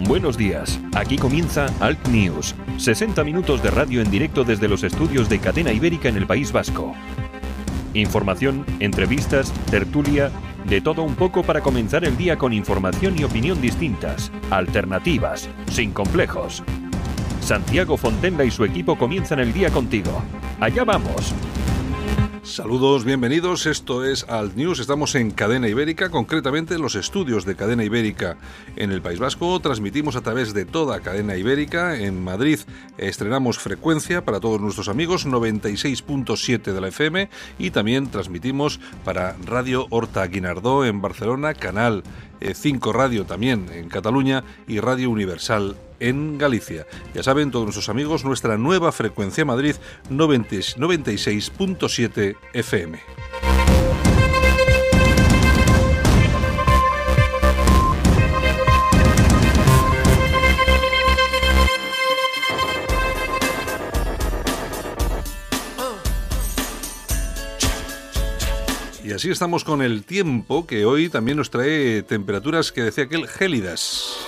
Buenos días, aquí comienza Alt News, 60 minutos de radio en directo desde los estudios de Cadena Ibérica en el País Vasco. Información, entrevistas, tertulia, de todo un poco para comenzar el día con información y opinión distintas, alternativas, sin complejos. Santiago Fontenla y su equipo comienzan el día contigo. Allá vamos. Saludos, bienvenidos. Esto es Alt News. Estamos en Cadena Ibérica, concretamente en los estudios de Cadena Ibérica en el País Vasco. Transmitimos a través de toda Cadena Ibérica. En Madrid estrenamos frecuencia para todos nuestros amigos, 96.7 de la FM. Y también transmitimos para Radio Horta Guinardó en Barcelona, Canal 5 Radio también en Cataluña y Radio Universal en Galicia. Ya saben todos nuestros amigos, nuestra nueva frecuencia Madrid 96.7 FM. Y así estamos con el tiempo que hoy también nos trae temperaturas que decía aquel gélidas.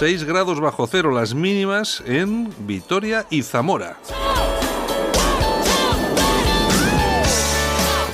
6 grados bajo cero las mínimas en Vitoria y Zamora.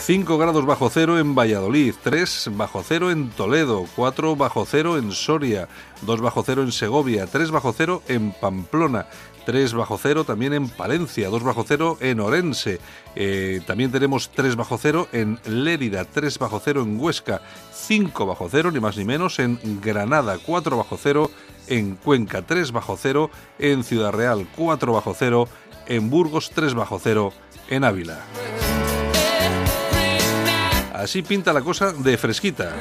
5 grados bajo cero en Valladolid, 3 bajo cero en Toledo, 4 bajo cero en Soria, 2 bajo cero en Segovia, 3 bajo cero en Pamplona, 3 bajo cero también en Palencia, 2 bajo cero en Orense, eh, también tenemos 3 bajo cero en Lérida, 3 bajo cero en Huesca, 5 bajo cero ni más ni menos en Granada, 4 bajo cero en Cuenca, 3 bajo cero en Ciudad Real, 4 bajo cero en Burgos, 3 bajo cero en Ávila. Así pinta la cosa de fresquita.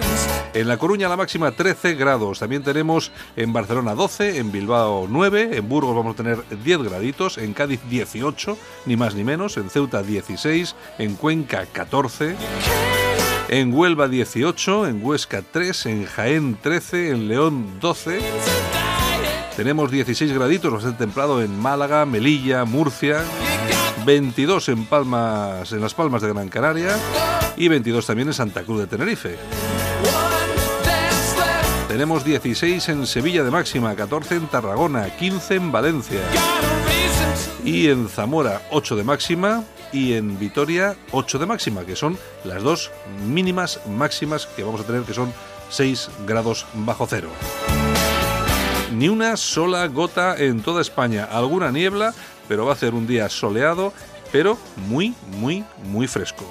En La Coruña la máxima 13 grados. También tenemos en Barcelona 12, en Bilbao 9, en Burgos vamos a tener 10 graditos, en Cádiz 18, ni más ni menos, en Ceuta 16, en Cuenca 14. En Huelva 18, en Huesca 3, en Jaén 13, en León 12. Tenemos 16 graditos, bastante templado en Málaga, Melilla, Murcia. 22 en Palmas, en las Palmas de Gran Canaria y 22 también en Santa Cruz de Tenerife. Tenemos 16 en Sevilla de máxima, 14 en Tarragona, 15 en Valencia y en Zamora 8 de máxima y en Vitoria 8 de máxima, que son las dos mínimas máximas que vamos a tener, que son 6 grados bajo cero. Ni una sola gota en toda España, alguna niebla, pero va a ser un día soleado, pero muy, muy, muy fresco.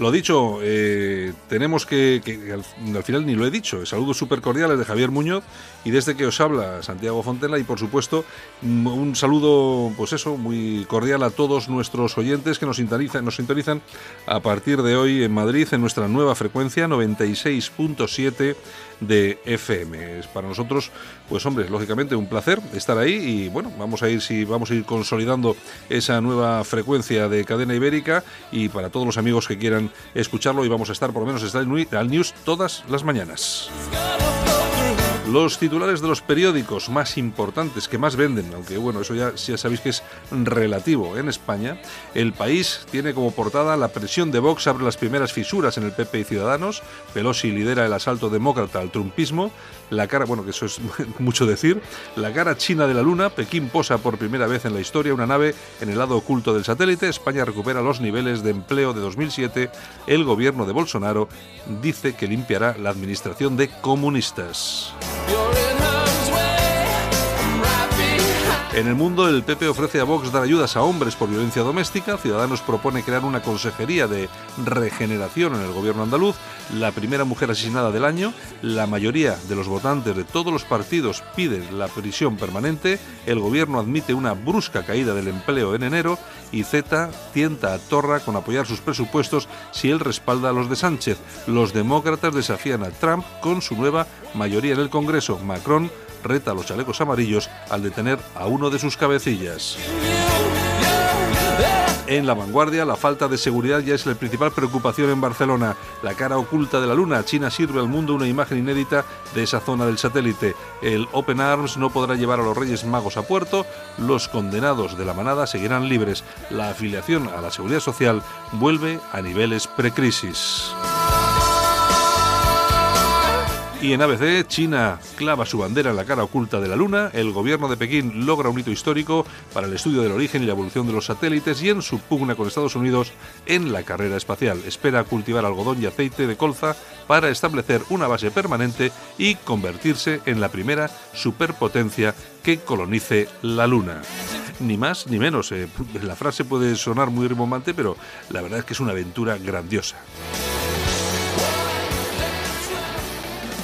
Lo dicho, eh, tenemos que, al, final ni lo he dicho, saludos súper cordiales de Javier Muñoz y desde que os habla Santiago Fontela y por supuesto mm, un saludo, pues eso, muy cordial a todos nuestros oyentes que nos sintonizan, nos sintonizan a partir de hoy en Madrid en nuestra nueva frecuencia 96.7 de FM. Es para nosotros, pues hombre, lógicamente un placer estar ahí y bueno, vamos a ir si vamos a ir consolidando esa nueva frecuencia de cadena ibérica y para todos los amigos que quieran escucharlo y vamos a estar por lo menos estar al news todas las mañanas. Los titulares de los periódicos más importantes que más venden, aunque bueno, eso ya, ya sabéis que es relativo en España, el país tiene como portada la presión de Vox abre las primeras fisuras en el PP y Ciudadanos, Pelosi lidera el asalto demócrata al trumpismo, la cara, bueno, que eso es mucho decir, la cara china de la luna, Pekín posa por primera vez en la historia una nave en el lado oculto del satélite, España recupera los niveles de empleo de 2007, el gobierno de Bolsonaro dice que limpiará la administración de comunistas. En el mundo, el PP ofrece a Vox dar ayudas a hombres por violencia doméstica. Ciudadanos propone crear una consejería de regeneración en el gobierno andaluz. La primera mujer asesinada del año. La mayoría de los votantes de todos los partidos piden la prisión permanente. El gobierno admite una brusca caída del empleo en enero. Y Z tienta a Torra con apoyar sus presupuestos si él respalda a los de Sánchez. Los demócratas desafían a Trump con su nueva mayoría en el Congreso. Macron reta a los chalecos amarillos al detener a uno de sus cabecillas. En la vanguardia, la falta de seguridad ya es la principal preocupación en Barcelona. La cara oculta de la Luna. China sirve al mundo una imagen inédita de esa zona del satélite. El Open Arms no podrá llevar a los Reyes Magos a puerto. Los condenados de la manada seguirán libres. La afiliación a la seguridad social vuelve a niveles precrisis. Y en ABC, China clava su bandera en la cara oculta de la Luna, el gobierno de Pekín logra un hito histórico para el estudio del origen y la evolución de los satélites y en su pugna con Estados Unidos en la carrera espacial. Espera cultivar algodón y aceite de colza para establecer una base permanente y convertirse en la primera superpotencia que colonice la Luna ni más ni menos. Eh, la frase puede sonar muy rimbombante, pero la verdad es que es una aventura grandiosa.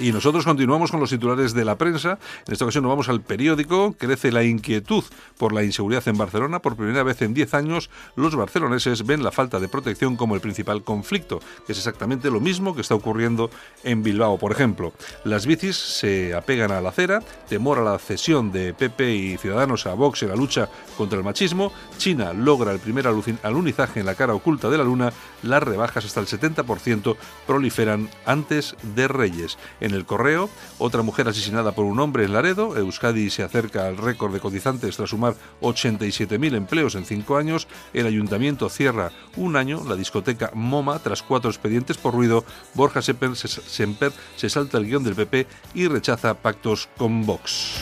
Y nosotros continuamos con los titulares de la prensa. En esta ocasión nos vamos al periódico. Crece la inquietud por la inseguridad en Barcelona. Por primera vez en 10 años, los barceloneses ven la falta de protección como el principal conflicto, que es exactamente lo mismo que está ocurriendo en Bilbao, por ejemplo. Las bicis se apegan a la acera, temor a la cesión de PP y Ciudadanos a Vox en la lucha contra el machismo. China logra el primer alunizaje en la cara oculta de la luna. Las rebajas hasta el 70% proliferan antes de Reyes. El correo, otra mujer asesinada por un hombre en Laredo. Euskadi se acerca al récord de cotizantes tras sumar 87.000 empleos en cinco años. El ayuntamiento cierra un año la discoteca MoMA tras cuatro expedientes por ruido. Borja Semper se salta el guion del PP y rechaza pactos con Vox.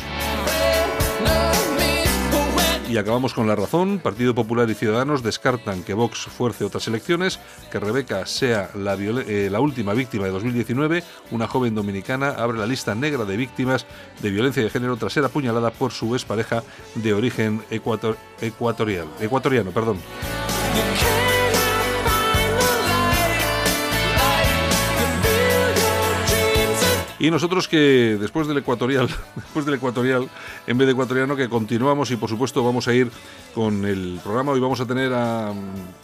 Y acabamos con la razón. Partido Popular y Ciudadanos descartan que Vox fuerce otras elecciones, que Rebeca sea la, eh, última víctima de 2019. Una joven dominicana abre la lista negra de víctimas de violencia de género tras ser apuñalada por su expareja de origen ecuatorial, ecuatoriano. Perdón. Y nosotros que después del ecuatorial, después del ecuatorial, en vez de ecuatoriano, que continuamos y por supuesto vamos a ir con el programa. Hoy vamos a tener a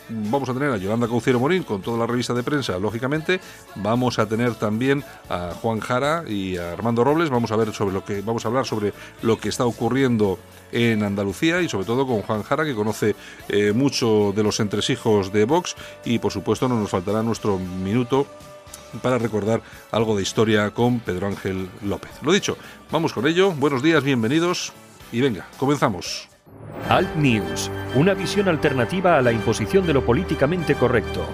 vamos a tener a Yolanda Cauciero Morín con toda la revista de prensa, lógicamente. Vamos a tener también a Juan Jara y a Armando Robles. Vamos a ver sobre lo que vamos a hablar sobre lo que está ocurriendo en Andalucía y sobre todo con Juan Jara que conoce eh, mucho de los entresijos de Vox y por supuesto no nos faltará nuestro minuto para recordar algo de historia con Pedro Ángel López. Lo dicho, vamos con ello. Buenos días, bienvenidos y venga, comenzamos. Alt News, una visión alternativa a la imposición de lo políticamente correcto.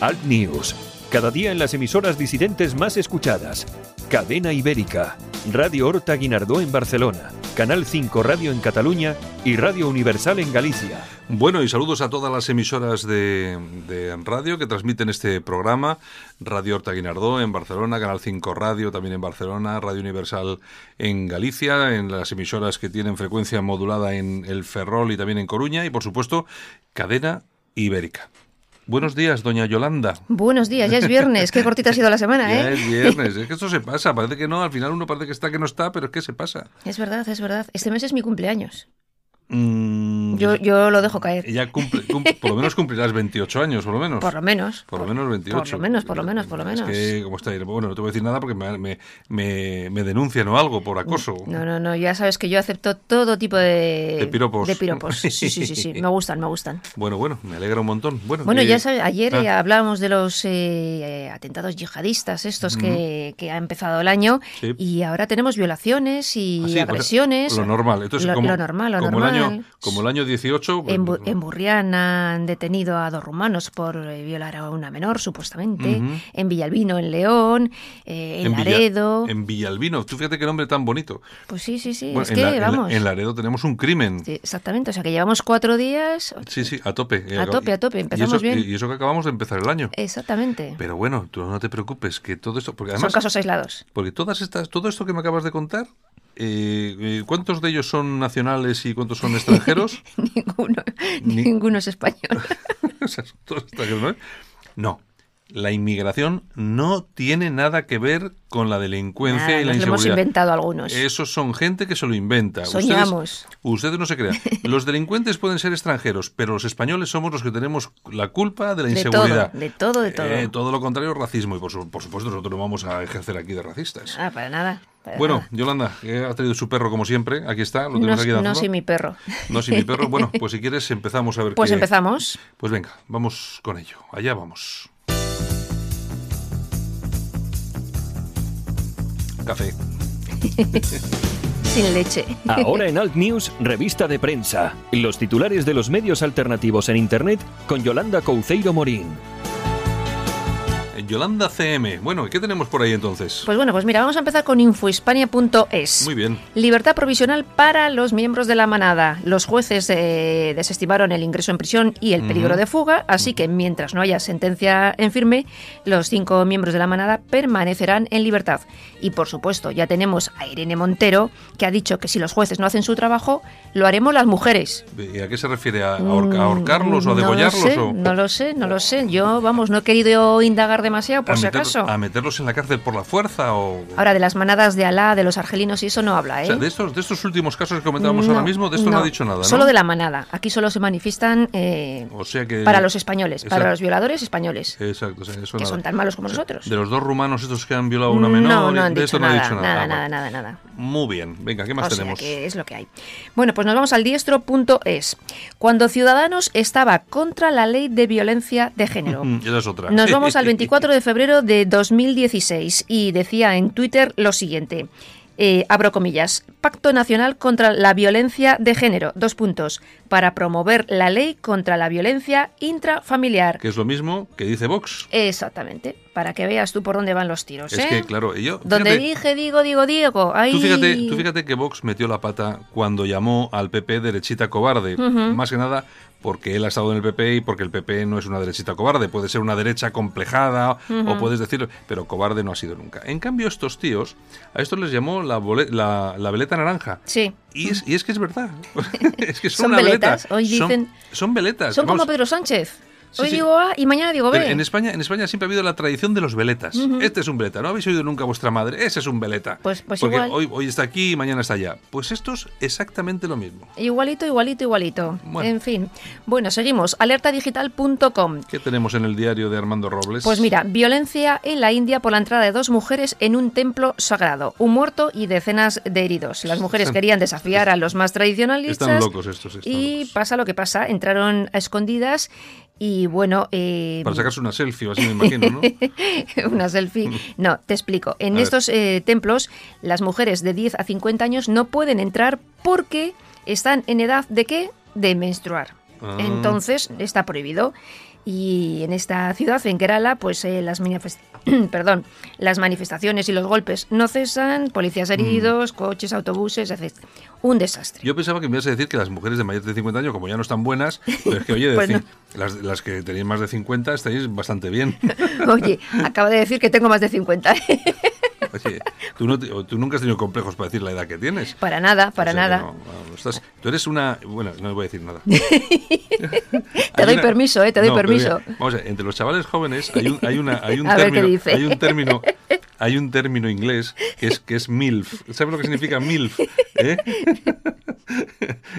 Alt News, cada día en las emisoras disidentes más escuchadas. Cadena Ibérica, Radio Horta Guinardó en Barcelona, Canal 5 Radio en Cataluña y Radio Universal en Galicia. Bueno, y saludos a todas las emisoras de, radio que transmiten este programa. Radio Horta Guinardó en Barcelona, Canal 5 Radio también en Barcelona, Radio Universal en Galicia, en las emisoras que tienen frecuencia modulada en el Ferrol y también en Coruña y por supuesto Cadena Ibérica. Buenos días, doña Yolanda. Buenos días, ya es viernes. Qué cortita ha sido la semana, ¿eh? Ya es viernes. Es que esto se pasa. Parece que no, al final uno parece que está, que no está, pero es que se pasa. Es verdad, es verdad. Este mes es mi cumpleaños. Mm, yo, yo lo dejo caer. Ella cumple, por lo menos cumplirás 28 años, por lo menos. Por lo menos. Por, lo menos 28. Por lo menos, por lo menos, por lo menos. Es que, como está Bueno, no te voy a decir nada porque me, me, me, denuncian o algo por acoso. No, no, no. Ya sabes que yo acepto todo tipo de... De piropos. De piropos. Sí, sí, sí, sí. Me gustan, me gustan. Bueno, bueno, me alegra un montón. Bueno, bueno ya sabes, ayer ah. eh, hablábamos de los eh, atentados yihadistas estos que, que, ha empezado el año y ahora tenemos violaciones y ah, pues, agresiones. lo normal. Entonces, lo, como, normal, lo como normal. el año, como el año 18. En, Bu- en Burrián han detenido a dos rumanos por eh, violar a una menor, supuestamente. En Villalbino, en León. eh, en, Laredo. en Villalbino. Tú fíjate qué nombre tan bonito. Pues sí, sí, sí. Bueno, es en, que, la- vamos. en Laredo tenemos un crimen. Sí, exactamente. O sea, que llevamos cuatro días. Sí, sí, a tope. Eh, A tope, a tope, Y empezamos eso, bien. Y eso que acabamos de empezar el año. Exactamente. Pero bueno, tú no te preocupes, que todo esto. Porque Son además, casos aislados. porque todas estas, todo esto que me acabas de contar, eh, ¿cuántos de ellos son nacionales y cuántos son extranjeros? ninguno, Ni- ninguno es español. O sea, son todos extranjeros, ¿no? No. La inmigración no tiene nada que ver con la delincuencia y la nos lo hemos inseguridad. inventado algunos. Esos son gente que se lo inventa. Soñamos. Ustedes, ustedes no se crean. Los delincuentes pueden ser extranjeros, pero los españoles somos los que tenemos la culpa de la De inseguridad. todo, de todo, de todo. Eh, todo lo contrario, racismo. Y por, su- por supuesto, nosotros no vamos a ejercer aquí de racistas. Ah, para nada. Bueno. Yolanda, ha traído su perro como siempre. Aquí está, lo tenemos no, aquí no soy mi perro. No, sí, mi perro. Bueno, pues si quieres empezamos a ver Pues qué- empezamos. Pues venga, vamos con ello. Allá vamos. Café. Sin leche. Ahora en Alt News, revista de prensa. Los titulares de los medios alternativos en Internet con Yolanda Couceiro Morín. Yolanda CM. Bueno, ¿qué tenemos por ahí entonces? Pues bueno, pues mira, vamos a empezar con infohispania.es. Muy bien. Libertad provisional para los miembros de la manada. Los jueces eh, desestimaron el ingreso en prisión y el peligro de fuga, así que mientras no haya sentencia en firme, los cinco miembros de la manada permanecerán en libertad. Y por supuesto, ya tenemos a Irene Montero, que ha dicho que si los jueces no hacen su trabajo, lo haremos las mujeres. ¿Y a qué se refiere? ¿A a ahorcarlos o a Mm, degollarlos? No lo sé, o no lo sé, no lo sé. Yo, vamos, no he querido indagar demasiado, por a, si meter- acaso. a meterlos en la cárcel por la fuerza? O, Ahora, de las manadas de Alá, de los argelinos y eso no habla, o ¿eh? sea, de estos, de estos últimos casos que comentábamos ahora mismo, de esto no, ha dicho nada, ¿no? Solo de la manada. Aquí solo se manifiestan eh, O sea que... para los españoles, Exacto. para los violadores españoles, Exacto, o sea, eso que nada. son tan malos como O sea, nosotros. De los dos rumanos estos que han violado a una menor, no, no han de dicho esto no ha dicho nada. nada, Ah, nada, nada, nada. Muy bien. Venga, ¿qué más O sea, tenemos? que es lo que hay. Bueno, pues nos vamos al diestro.es. Cuando Ciudadanos estaba contra la ley de violencia de género. Esa es otra. Nos vamos al 24 de febrero de 2016 y decía en Twitter lo siguiente. eh, abro comillas, Pacto Nacional contra la Violencia de Género, dos puntos, para promover la ley contra la violencia intrafamiliar. Que es lo mismo que dice Vox. Exactamente, para que veas tú por dónde van los tiros. Es ¿eh? que, claro, yo... Donde fíjate, dije, digo, digo. Ahí... Tú fíjate, tú fíjate que Vox metió la pata cuando llamó al PP derechita cobarde. Más que nada porque él ha estado en el PP y porque el PP no es una derechita cobarde. Puede ser una derecha complejada o puedes decir, pero cobarde no ha sido nunca. En cambio, estos tíos, a estos les llamó la, la, la veleta naranja. Sí. Y es, y es que es verdad. es que son, Son una veletas. veleta. Hoy Son- dicen- Son, veletas. Son como Vamos, Pedro Sánchez. Sí, Hoy sí. digo A y mañana digo pero B. en España, en España siempre ha habido la tradición de los veletas. Este es un veleta. ¿No habéis oído nunca a vuestra madre? Ese es un veleta. Pues- pues Porque igual. Hoy, hoy está aquí y mañana está allá. Pues esto es exactamente lo mismo. Igualito, igualito, igualito. Bueno. En fin. Bueno, seguimos. Alertadigital.com. ¿Qué tenemos en el diario de Armando Robles? Pues mira, violencia en la India por la entrada de dos mujeres en un templo sagrado. Un muerto y decenas de heridos. Las mujeres querían desafiar a los más tradicionalistas. Están locos estos. están Y locos. pasa lo que pasa. Entraron a escondidas y bueno... eh, Para sacarse una selfie, así me imagino, ¿no? una selfie. No, te explico. En A estos eh, templos, las mujeres de 10 a 50 años no pueden entrar porque están en edad de qué? De menstruar. Ah. Entonces, está prohibido. Y en esta ciudad, en Kerala, pues eh, las, perdón, las manifestaciones y los golpes no cesan, policías heridos, coches, autobuses, etc. Un desastre. Yo pensaba que me ibas a decir que las mujeres de mayores de 50 años, como ya no están buenas, pero es que, oye, Pues no. las, las que tenéis más de 50 estáis bastante bien. Oye, acabo de decir que tengo más de 50. Oye, tú, no te- tú nunca has tenido complejos para decir la edad que tienes. para nada, para O sea que nada. no, estás- tú eres una... Bueno, no voy a decir nada. Te doy permiso, ¿eh? Te doy permiso. mira, vamos a ver, entre los chavales jóvenes hay un, hay una, hay un A ver qué término, dice. hay un término, hay un término inglés que es que es milf. ¿Sabes lo que significa milf? ¿Eh?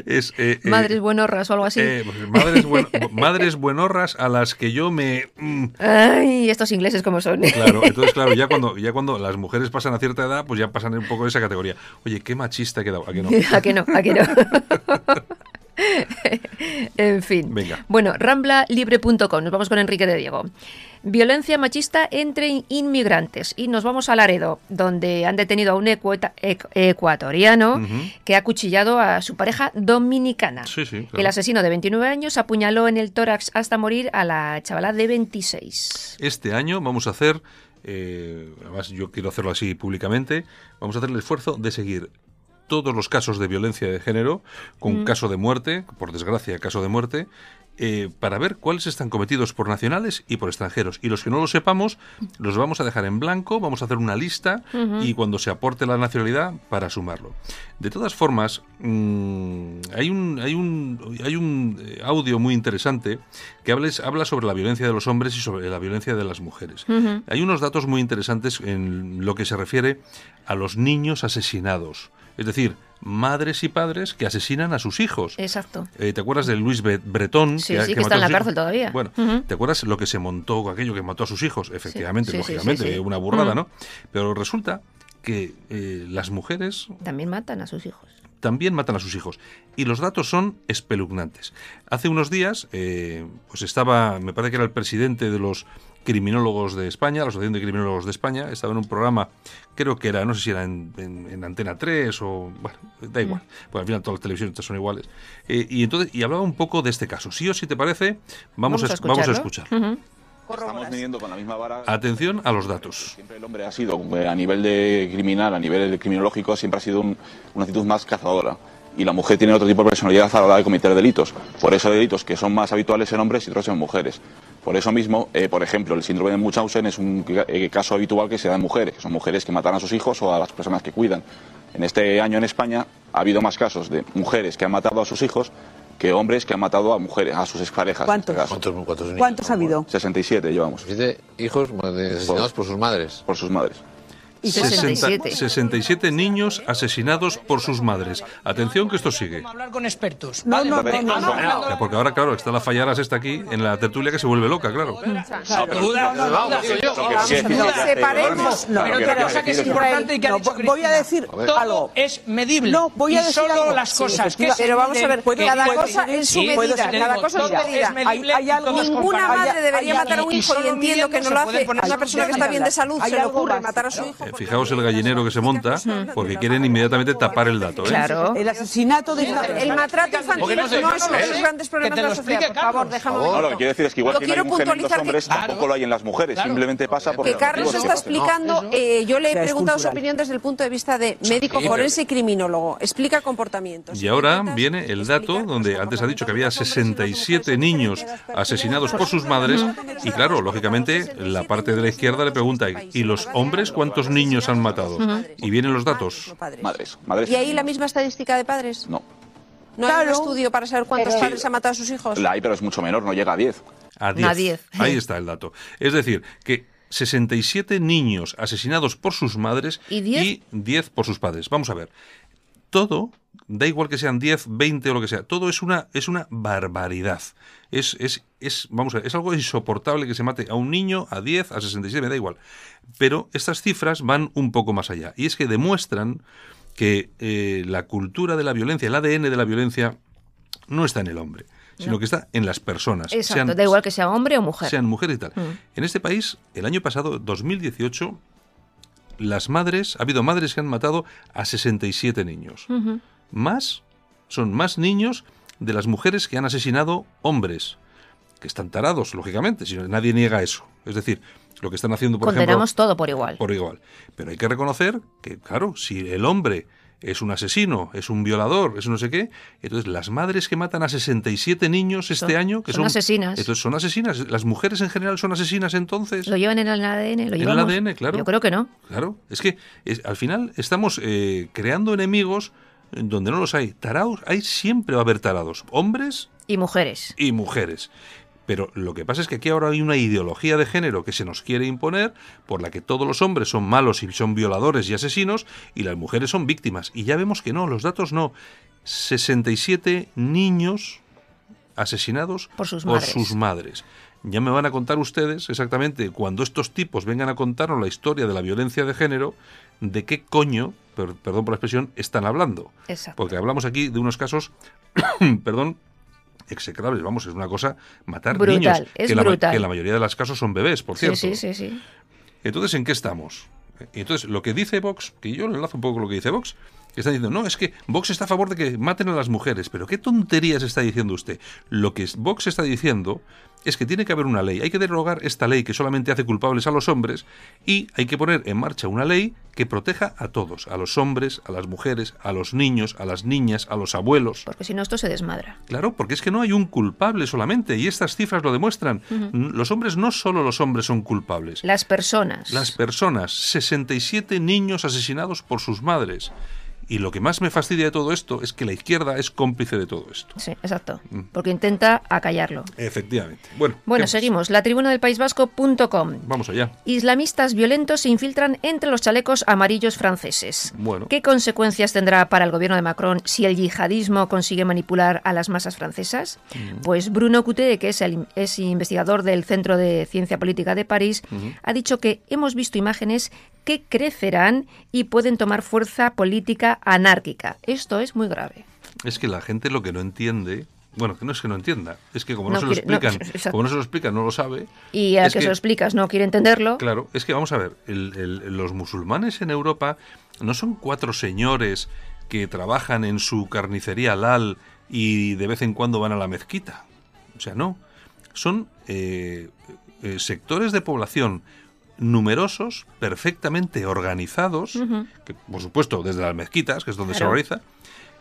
es eh, eh, Madres buenorras o algo así. pues, madres, buen- madres buenorras a las que yo me mm, Ay, estos ingleses como son. Claro, entonces claro, ya cuando, ya cuando las mujeres pasan a cierta edad, pues ya pasan un poco de esa categoría. Oye, qué machista he quedado. ¿A que no? ¿A que no? ¿A que no? en fin. Venga. Bueno, ramblalibre.com. Nos vamos con Enrique de Diego. Violencia machista entre inmigrantes. Y nos vamos a Laredo, donde han detenido a un ecuatoriano que ha acuchillado a su pareja dominicana. Sí, sí, claro. El asesino de 29 años apuñaló en el tórax hasta morir a la chavala de 26. Este año vamos a hacer, eh, además yo quiero hacerlo así públicamente, vamos a hacer el esfuerzo de seguir todos los casos de violencia de género, con caso de muerte, por desgracia caso de muerte, eh, para ver cuáles están cometidos por nacionales y por extranjeros. Y los que no lo sepamos, los vamos a dejar en blanco, vamos a hacer una lista y cuando se aporte la nacionalidad, para sumarlo. De todas formas, mm, hay un, hay un, hay un eh, audio muy interesante que hables- habla sobre la violencia de los hombres y sobre la violencia de las mujeres. Hay unos datos muy interesantes en lo que se refiere a los niños asesinados. Es decir, madres y padres que asesinan a sus hijos. Exacto. Eh, ¿Te acuerdas de Luis Bretón? Sí, sí, que está en la cárcel hijos? todavía. Bueno. ¿te acuerdas lo que se montó, aquello que mató a sus hijos? Efectivamente, sí, lógicamente, una burrada. ¿no? Pero resulta que eh, las mujeres También matan a sus hijos. también matan a sus hijos. Y los datos son espeluznantes. Hace unos días, eh, pues estaba, me parece que era el presidente de los criminólogos de España, la Asociación de Criminólogos de España, estaba en un programa, creo que era, no sé si era en, en- en Antena 3 o, bueno, da igual, pues al final todas las televisiones son iguales. Eh, y entonces, y hablaba un poco de este caso. Sí o sí te parece, vamos, a, vamos a escuchar. Ujú. Estamos midiendo con la misma vara. Atención a los datos. Siempre el hombre ha sido, eh, a nivel de criminal, a nivel de criminológico, siempre ha sido un- una actitud más cazadora. Y la mujer tiene otro tipo de personalidad a la hora de cometer delitos. Por eso hay delitos que son más habituales en hombres y otros en mujeres. Por eso mismo, eh, por ejemplo, el síndrome de Munchausen es un eh, caso habitual que se da en mujeres, que son mujeres que matan a sus hijos o a las personas que cuidan. En este año en España ha habido más casos de mujeres que han matado a sus hijos que hombres que han matado a mujeres, a sus exparejas. este ¿Cuántos? ¿Cuántos, cuántos niños? ¿Cuántos ha habido? 67 llevamos, Siete hijos asesinados por sus madres. por sus madres. Y 60 67. 67 niños asesinados por sus madres. Atención que esto sigue. hablar con expertos. No, no, no, porque ahora, claro, está la Fallaras esta aquí en la tertulia que se vuelve loca, claro. Separemos, no, Pero no, otra no, cosa que es importante y que ha no, dicho voy a decir Todo algo. es medible. No, voy a decir solo algo. las Sí, cosas pero vamos a ver, cada puede- cosa en su medida. cada cosa en medida. Ninguna madre debería matar a un hijo y entiendo que no lo hace una persona que está bien de salud, se le ocurre matar a su hijo. Eh, Fijaos el gallinero que se monta, porque quieren inmediatamente tapar el dato. ¿eh? Claro. El asesinato de El maltrato infantil es uno de los grandes problemas de la sociedad. Por favor, Carlos. déjame lo que quiero decir es que igual que no hay mujer en los puntualizar que- hombres, tampoco lo hay en las mujeres. Simplemente pasa por Que los Carlos está explicando, eh, yo le he preguntado su opinión desde el punto de vista de médico forense y criminólogo. Explica comportamientos. Y ahora viene el dato donde antes ha dicho que había comportamientos de los hombres y las 67 mujeres niños asesinados por sus madres y claro, lógicamente la parte de la izquierda le pregunta ¿y los hombres cuántos niños han matado? Y vienen los datos. Madres, madres. ¿Y ahí la misma estadística de padres? No. ¿No hay un estudio para saber cuántos padres han matado a sus hijos? La hay, pero es mucho menor, no llega a 10. A A 10. 10. Ahí está el dato. Es decir, que 67 niños asesinados por sus madres ¿Y 10? 10 por sus padres. Vamos a ver. Todo, da igual que sean 10, 20 o lo que sea, todo es una, es una barbaridad. Es, es, es, vamos a ver, es algo insoportable que se mate a un niño, a 10, a 67, me da igual. Pero estas cifras van un poco más allá. Y es que demuestran que eh, la cultura de la violencia, el ADN de la violencia, no está en el hombre, sino que está en las personas. Exacto, sean- da igual que sea hombre o mujer. sean mujeres y tal. Mm. En este país, el año pasado, 2018, las madres, ha habido madres que han matado a 67 niños. Ujú. Más, son más niños de las mujeres que han asesinado hombres, que están tarados, lógicamente, si nadie niega eso. Es decir, lo que están haciendo, por Condenamos ejemplo, todo por igual. por igual. Pero hay que reconocer que, claro, si el hombre es un asesino, es un violador, es no sé qué, entonces las madres que matan a 67 niños este Son- año, que son son, asesinas. entonces son asesinas. Las mujeres en general son asesinas entonces. ¿Lo llevan en el ADN? ¿Lo En el? ADN, claro. Yo creo que no. Claro, es que es- al final estamos eh, creando enemigos en donde no los hay. Taraos, hay siempre va a haber tarados, hombres Y mujeres. y mujeres. Pero lo que pasa es que aquí ahora hay una ideología de género que se nos quiere imponer, por la que todos los hombres son malos y son violadores y asesinos, y las mujeres son víctimas. Y ya vemos que no, los datos no. 67 niños asesinados Por sus madres. sus madres. Ya me van a contar ustedes exactamente cuando estos tipos vengan a contarnos la historia de la violencia de género, de qué coño per- perdón por la expresión, están hablando. Exacto. Porque hablamos aquí de unos casos, perdón, execrables. Vamos, es una cosa matar Brutal, niños. es que, la, brutal. que en la mayoría de los casos son bebés, por Sí, cierto. sí, sí, sí. Entonces, ¿en qué estamos? Y entonces, lo que dice Vox, que yo enlazo un poco con lo que dice Vox, que están diciendo, no, es que Vox está a favor de que maten a las mujeres. Pero ¿qué tonterías está diciendo usted? Lo que Vox está diciendo es que tiene que haber una ley. Hay que derogar esta ley que solamente hace culpables a los hombres y hay que poner en marcha una ley que proteja a todos, a los hombres, a las mujeres, a los niños, a las niñas, a los abuelos. Porque si no, esto se desmadra. Claro, porque es que no hay un culpable solamente y estas cifras lo demuestran. Los hombres, no solo los hombres son culpables. Las personas. Las personas, 67 niños asesinados por sus madres. Y lo que más me fastidia de todo esto es que la izquierda es cómplice de todo esto. Sí, exacto. Porque intenta acallarlo. Efectivamente. Bueno, ¿qué Bueno, seguimos. La tribuna del País Vasco.com. Vamos allá. Islamistas violentos se infiltran entre los chalecos amarillos franceses. Bueno. ¿Qué consecuencias tendrá para el gobierno de Macron si el yihadismo consigue manipular a las masas francesas? Pues Bruno Coutet, que es, el, es investigador del Centro de Ciencia Política de París, ha dicho que hemos visto imágenes que crecerán y pueden tomar fuerza política anárquica. Esto es muy grave. Es que la gente lo que no entiende. Bueno, que no es que no entienda, es que como no, No se lo no, explican, exacto. como no se lo explican, no lo sabe. Y a es que, se lo explicas no quiere entenderlo. Claro, es que vamos a ver, el- el- los musulmanes en Europa no son cuatro señores que trabajan en su carnicería halal y de vez en cuando van a la mezquita. O sea, no. Son eh, eh, sectores de población numerosos, perfectamente organizados, que por supuesto desde las mezquitas, que es donde se organiza,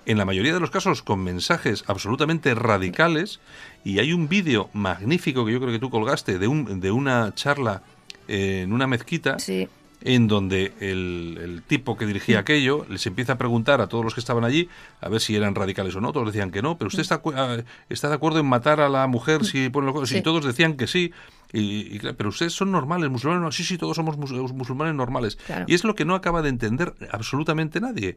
en la mayoría de los casos con mensajes absolutamente radicales, y hay un vídeo magnífico que yo creo que tú colgaste de, un, de una charla eh, en una mezquita, Sí. En donde el, el tipo que dirigía aquello les empieza a preguntar a todos los que estaban allí a ver si eran radicales o no. Todos decían que no, pero usted está, cu- ah, está de acuerdo en matar a la mujer si pone los Sí. Y todos decían que sí. Y, pero ustedes son normales, musulmanes. no? Sí, sí, todos somos mus- musulmanes normales. Claro. Y es lo que no acaba de entender absolutamente nadie.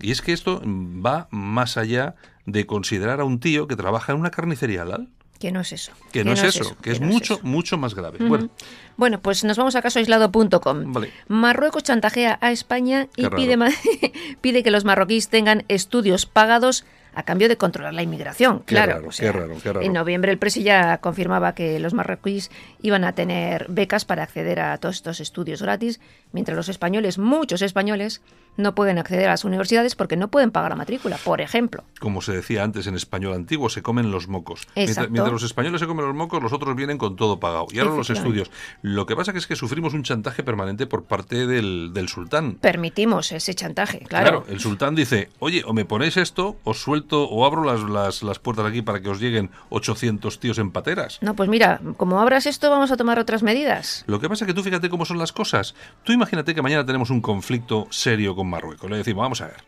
Y es que esto va más allá de considerar a un tío que trabaja en una carnicería halal. Que no es eso. Que no, es eso, que es no mucho, mucho más grave. Bueno, Bueno, pues nos vamos a casoaislado.com. Vale. Marruecos chantajea a España y Qué pide que los marroquíes tengan estudios pagados a cambio de controlar la inmigración. Qué claro, raro, o sea, qué raro, qué raro. En noviembre el presi ya confirmaba que los marroquíes iban a tener becas para acceder a todos estos estudios gratis, mientras los españoles, muchos españoles, no pueden acceder a las universidades porque no pueden pagar la matrícula, por ejemplo. como se decía antes en español antiguo, se comen los mocos. Mientras, los españoles se comen los mocos, los otros vienen con todo pagado. Y ahora los estudios. Lo que pasa que es que sufrimos un chantaje permanente por parte del, del sultán. Permitimos ese chantaje, claro. el sultán dice, oye, o me ponéis esto, os suelto o abro las, las, las puertas aquí para que os lleguen 800 tíos en pateras. No, pues mira, como abras esto, vamos a tomar otras medidas. Lo que pasa es que tú fíjate cómo son las cosas. Tú imagínate que mañana tenemos un conflicto serio con Marruecos. Le decimos, vamos a ver,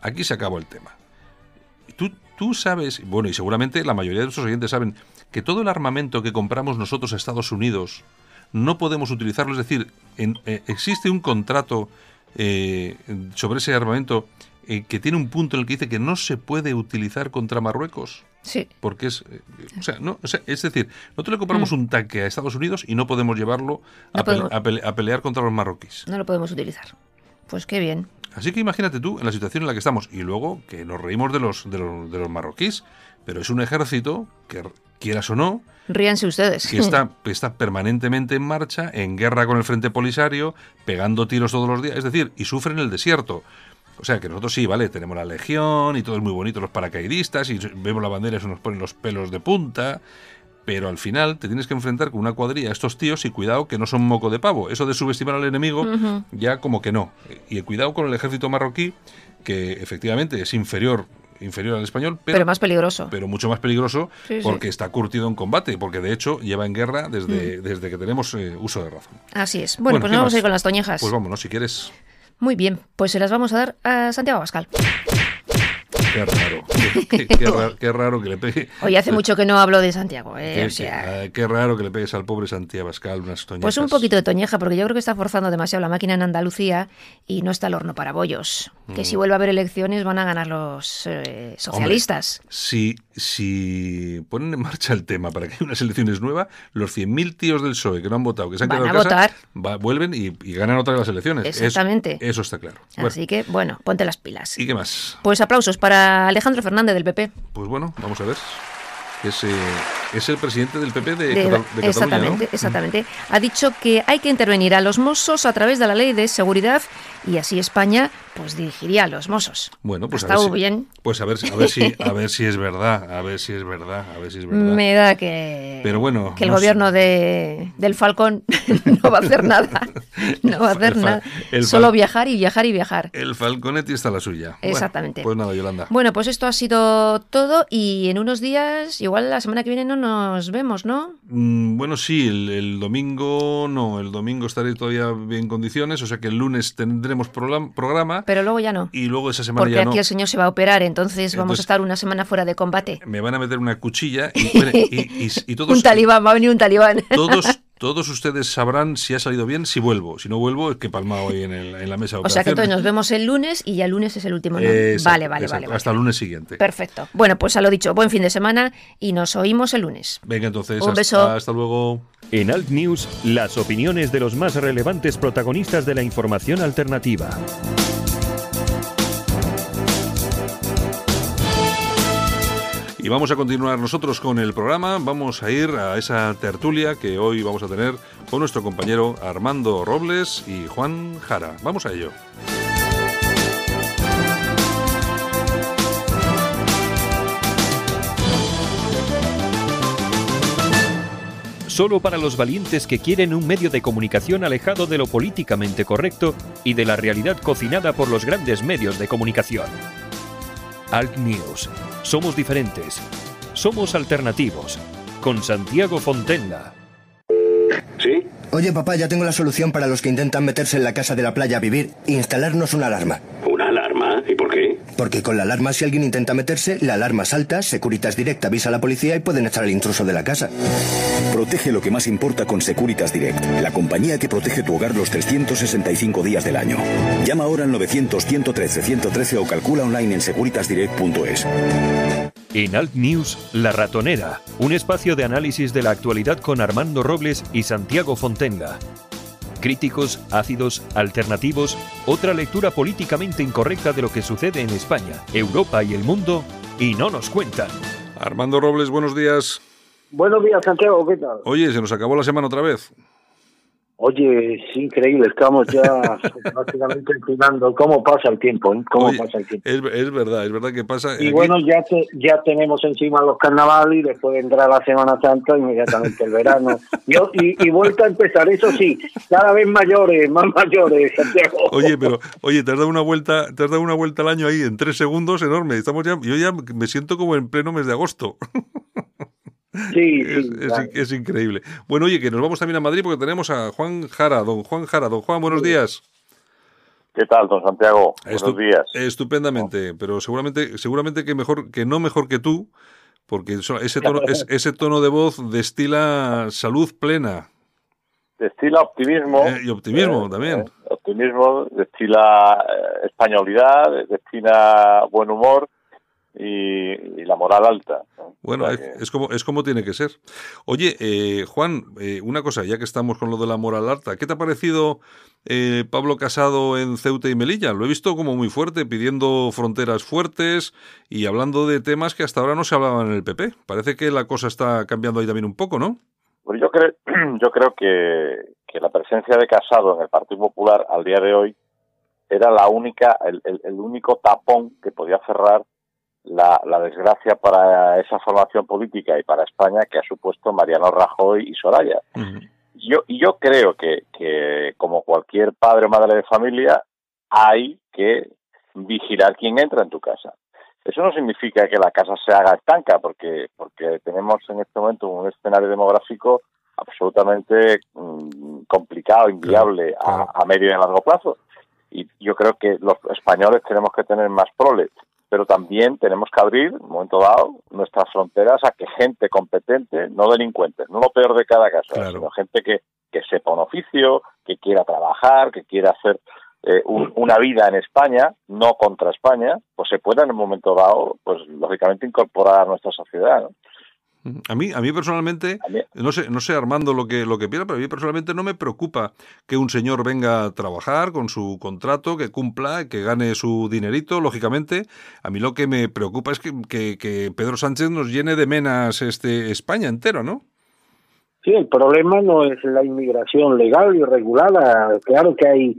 aquí se acabó el tema. Tú, tú sabes, bueno, y seguramente la mayoría de nuestros oyentes saben, que todo el armamento que compramos nosotros a Estados Unidos no podemos utilizarlo. Es decir, en- eh, existe un contrato eh, sobre ese armamento eh, que tiene un punto en el que dice que no se puede utilizar contra Marruecos. Sí. Porque es, eh, o sea, no, o sea, es decir, nosotros le compramos un tanque a Estados Unidos y no podemos llevarlo a, Mm. Pele- a pele- a pelear contra los marroquíes. No lo podemos utilizar. Pues qué bien. Así que imagínate tú en la situación en la que estamos y luego que nos reímos de los, de los, de los marroquíes, pero es un ejército que, quieras o no, Ríanse ustedes. que está, está permanentemente en marcha, en guerra con el Frente Polisario, pegando tiros todos los días, es decir, y sufren el desierto. O sea, que nosotros sí, vale, tenemos la legión y todo es muy bonito, los paracaidistas, y vemos la bandera y se nos ponen los pelos de punta, pero al final te tienes que enfrentar con una cuadrilla a estos tíos y cuidado que no son moco de pavo. Eso de subestimar al enemigo, ya como que no. Y cuidado con el ejército marroquí, que efectivamente es inferior inferior al español, pero, pero, más peligroso. pero mucho más peligroso Sí, sí. porque está curtido en combate, porque de hecho lleva en guerra Mm. desde, desde que tenemos eh, uso de razón. Así es. Bueno, Bueno, pues ¿qué nos vamos más? a ir con las toñejas. Pues vámonos, si quieres. Muy bien, pues se las vamos a dar a Santiago Pascal. Qué raro. Qué, qué- qué raro, qué raro que le pegue. Hoy hace mucho que no hablo de Santiago, ¿eh? Qué, O sea, qué- qué raro que le pegues al pobre Santiago Pascal unas toñezas. Pues un poquito de toñeja, porque yo creo que está forzando demasiado la máquina en Andalucía y no está el horno para bollos. Que Mm. si vuelve a haber elecciones van a ganar los eh, socialistas. Si, si ponen en marcha el tema para que haya unas elecciones nuevas, los 100.000 tíos del PSOE que no han votado, que se han Van quedado a en casa, votar. va- vuelven y, y ganan otra vez las elecciones. Exactamente. Eso, está claro. Bueno, Así que, bueno, ponte las pilas. ¿Y qué más? Pues aplausos para Alejandro Fernández del PP. Pues bueno, vamos a ver. Es, eh, es el presidente del PP de, De- Cata- de Cataluña, ¿no? exactamente, exactamente. Ha dicho que hay que intervenir a los Mossos a través de la ley de seguridad y así España pues dirigiría a los Mossos. Bueno, pues Ha a ver, estado si, bien. pues a ver, si- a ver si a ver si es verdad, a ver si es verdad, a ver si es verdad. Me da que, Pero bueno, que el no sé. gobierno de, del Falcón no va a hacer nada. No va a hacer El nada. el Solo viajar y viajar y viajar. El Falconetti está la suya. Bueno, Exactamente. pues nada, Yolanda. Bueno, pues esto ha sido todo y en unos días, igual la semana que viene no nos vemos, ¿no? Mm, Bueno, sí, el, el domingo no, el domingo estaré todavía en condiciones, o sea que el lunes tendremos program- programa Pero luego ya no. y luego esa semana Porque ya aquí no. el señor se va a operar, entonces, vamos Entonces- a estar una semana fuera de combate. Me van a meter una cuchilla y, y- y- y todos, un talibán, va a venir un talibán. todos, todos ustedes sabrán si ha salido bien, si vuelvo. Si no vuelvo, es que he palmado hoy en, el- en la mesa de O sea que entonces nos vemos el lunes y ya el lunes es el último. ¿no? Exacto, vale, vale, exacto, vale, vale. Hasta el lunes siguiente. Perfecto. Bueno, pues a lo dicho, buen fin de semana y nos oímos el lunes. Venga, entonces, Un hasta- beso. hasta luego. En Alt News, las opiniones de los más relevantes protagonistas de la información alternativa. Y vamos a continuar nosotros con el programa. Vamos a ir a esa tertulia que hoy vamos a tener con nuestro compañero Armando Robles y Juan Jara. Vamos a ello. Solo para los valientes que quieren un medio de comunicación alejado de lo políticamente correcto y de la realidad cocinada por los grandes medios de comunicación. Alt News. Somos diferentes. Somos alternativos. Con Santiago Fontenla. ¿Sí? Oye, papá, ya tengo la solución para los que intentan meterse en la casa de la playa a vivir. Instalarnos una alarma. ¿Una alarma? ¿Y por qué? Porque con la alarma, si alguien intenta meterse, la alarma salta, Securitas Direct avisa a la policía y pueden echar al intruso de la casa. Protege lo que más importa con Securitas Direct, la compañía que protege tu hogar los 365 días del año. Llama ahora al 900-113-113 o calcula online en securitasdirect.es. En Alt News, La Ratonera, un espacio de análisis de la actualidad con Armando Robles y Santiago Fontenga. Críticos, ácidos, alternativos, otra lectura políticamente incorrecta de lo que sucede en España, Europa y el mundo, y no nos cuentan. Armando Robles, buenos días. Buenos días, Santiago, ¿qué tal? Oye, se nos acabó la semana otra vez. Oye, es increíble, estamos ya prácticamente empinando cómo pasa el tiempo, ¿eh? Cómo Oye, pasa el tiempo. Es, es verdad, es verdad que pasa. Y aquí- bueno, ya te- ya tenemos encima los carnavales y después vendrá la Semana Santa, inmediatamente el verano. Yo, y, y vuelta a empezar, eso sí, cada vez mayores, más mayores, Santiago. Oye, pero oye, te has dado una vuelta, te has dado una vuelta al año ahí en tres segundos, enorme. Estamos ya, yo ya me siento como en pleno mes de agosto. Sí, Es, sí, es claro. in- es increíble. Bueno, oye, que nos vamos también a Madrid porque tenemos a Juan Jara, don Juan Jara, don Juan, buenos días. ¿Qué tal, don Santiago? Estu- Buenos días. Estupendamente, pero seguramente, seguramente que mejor, que no mejor que tú, porque ese tono, es- ese tono de voz destila salud plena Destila optimismo. eh, y optimismo eh, también. eh, optimismo, destila españolidad, destila buen humor y, y la moral alta. ¿no? Bueno, O sea es, que- es como, es como tiene que ser. Oye, eh, Juan, eh, una cosa, ya que estamos con lo de la moral alta, ¿qué te ha parecido eh, Pablo Casado en Ceuta y Melilla? Lo he visto como muy fuerte, pidiendo fronteras fuertes y hablando de temas que hasta ahora no se hablaban en el PP. Parece que la cosa está cambiando ahí también un poco, ¿no? Bueno, yo creo, yo creo que, que la presencia de Casado en el Partido Popular al día de hoy era la única, el, el- el único tapón que podía cerrar la, la desgracia para esa formación política y para España que ha supuesto Mariano Rajoy y Soraya. Yo, yo creo que, que, como cualquier padre o madre de familia, hay que vigilar quién entra en tu casa. Eso no significa que la casa se haga estanca, porque, porque tenemos en este momento un escenario demográfico absolutamente mm, complicado, inviable a, a medio y a largo plazo. Y yo creo que los españoles tenemos que tener más prole. Pero también tenemos que abrir, en un momento dado, nuestras fronteras a que gente competente, no delincuentes, no lo peor de cada caso, sino gente que, que sepa un oficio, que quiera trabajar, que quiera hacer eh, una vida en España, no contra España, pues se pueda en un momento dado, pues lógicamente incorporar a nuestra sociedad. ¿no? A mí, a mí personalmente, no sé, no sé Armando lo que lo que piensa, pero a mí personalmente no me preocupa que un señor venga a trabajar con su contrato, que cumpla, que gane su dinerito, lógicamente. A mí lo que me preocupa es que, que, Pedro Sánchez nos llene de menas este España entero, ¿no? Sí, el problema no es la inmigración legal y regulada. Claro que hay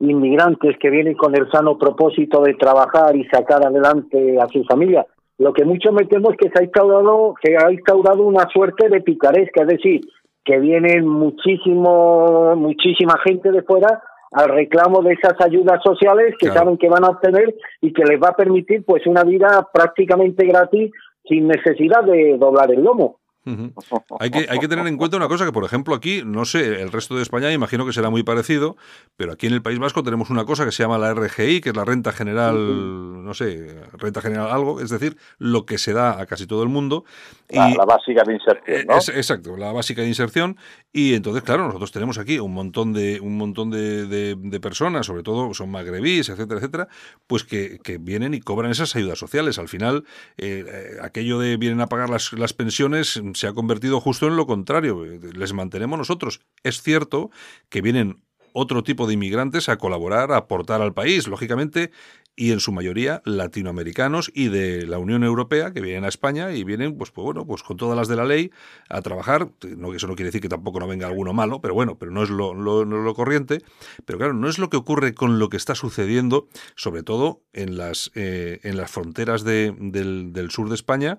inmigrantes que vienen con el sano propósito de trabajar y sacar adelante a su familia lo que mucho me temo es que se ha instaurado, que ha instaurado una suerte de picaresca, es decir, que vienen muchísimo, muchísima gente de fuera al reclamo de esas ayudas sociales que saben que van a obtener y que les va a permitir pues una vida prácticamente gratis sin necesidad de doblar el lomo hay, que, hay que tener en cuenta una cosa que, por ejemplo, aquí, no sé, el resto de España imagino que será muy parecido, pero aquí en el País Vasco tenemos una cosa que se llama la RGI, que es la renta general, no sé, renta general algo, es decir, lo que se da a casi todo el mundo. La, y, la básica de inserción, ¿no? exacto, la básica de inserción. Y entonces, claro, nosotros tenemos aquí un montón de, un montón de, de, personas, sobre todo son magrebís, etcétera, etcétera, pues que, que, vienen y cobran esas ayudas sociales. Al final, eh, eh, aquello de vienen a pagar las, las pensiones se ha convertido justo en lo contrario. Les mantenemos nosotros. Es cierto que vienen otro tipo de inmigrantes a colaborar, a aportar al país, lógicamente, y en su mayoría latinoamericanos y de la Unión Europea que vienen a España y vienen, pues, pues bueno, pues con todas las de la ley a trabajar. No, eso no quiere decir que tampoco no venga alguno malo, pero bueno, pero no es lo, lo, corriente. Pero claro, no es lo que ocurre con lo que está sucediendo, sobre todo en las, eh, en las fronteras de, del sur de España,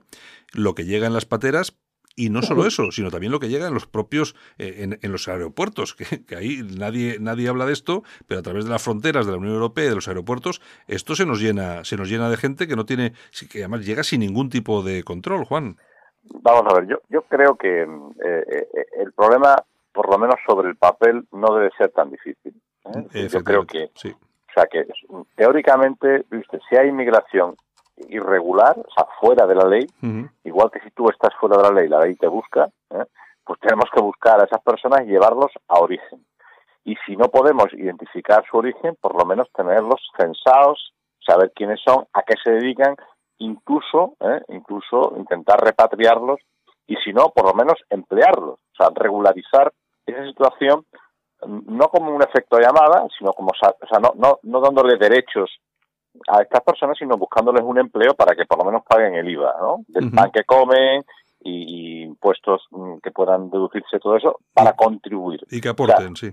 lo que llega en las pateras, y no solo eso, sino también lo que llega en los propios, eh, en, los aeropuertos, que, ahí nadie, nadie habla de esto, pero a través de las fronteras de la Unión Europea y de los aeropuertos, esto se nos llena, se nos llena de gente que no tiene, que además llega sin ningún tipo de control, Juan. Vamos a ver, yo, yo creo que eh, eh, el problema, por lo menos sobre el papel, no debe ser tan difícil. Yo creo que, sí. o sea, que teóricamente, viste, si hay inmigración irregular, o sea, fuera de la ley, igual que si tú estás fuera de la ley, la ley te busca, ¿eh? pues tenemos que buscar a esas personas y llevarlos a origen. Y si no podemos identificar su origen, por lo menos tenerlos censados, saber quiénes son, a qué se dedican, incluso, ¿eh? incluso intentar repatriarlos y si no, por lo menos emplearlos, o sea, regularizar esa situación no como un efecto de llamada, sino como, o sea, no, no, no dándole derechos a estas personas, sino buscándoles un empleo para que por lo menos paguen el IVA, ¿no? Del pan que comen y, impuestos mm, que puedan deducirse todo eso para contribuir. Y que aporten, sí.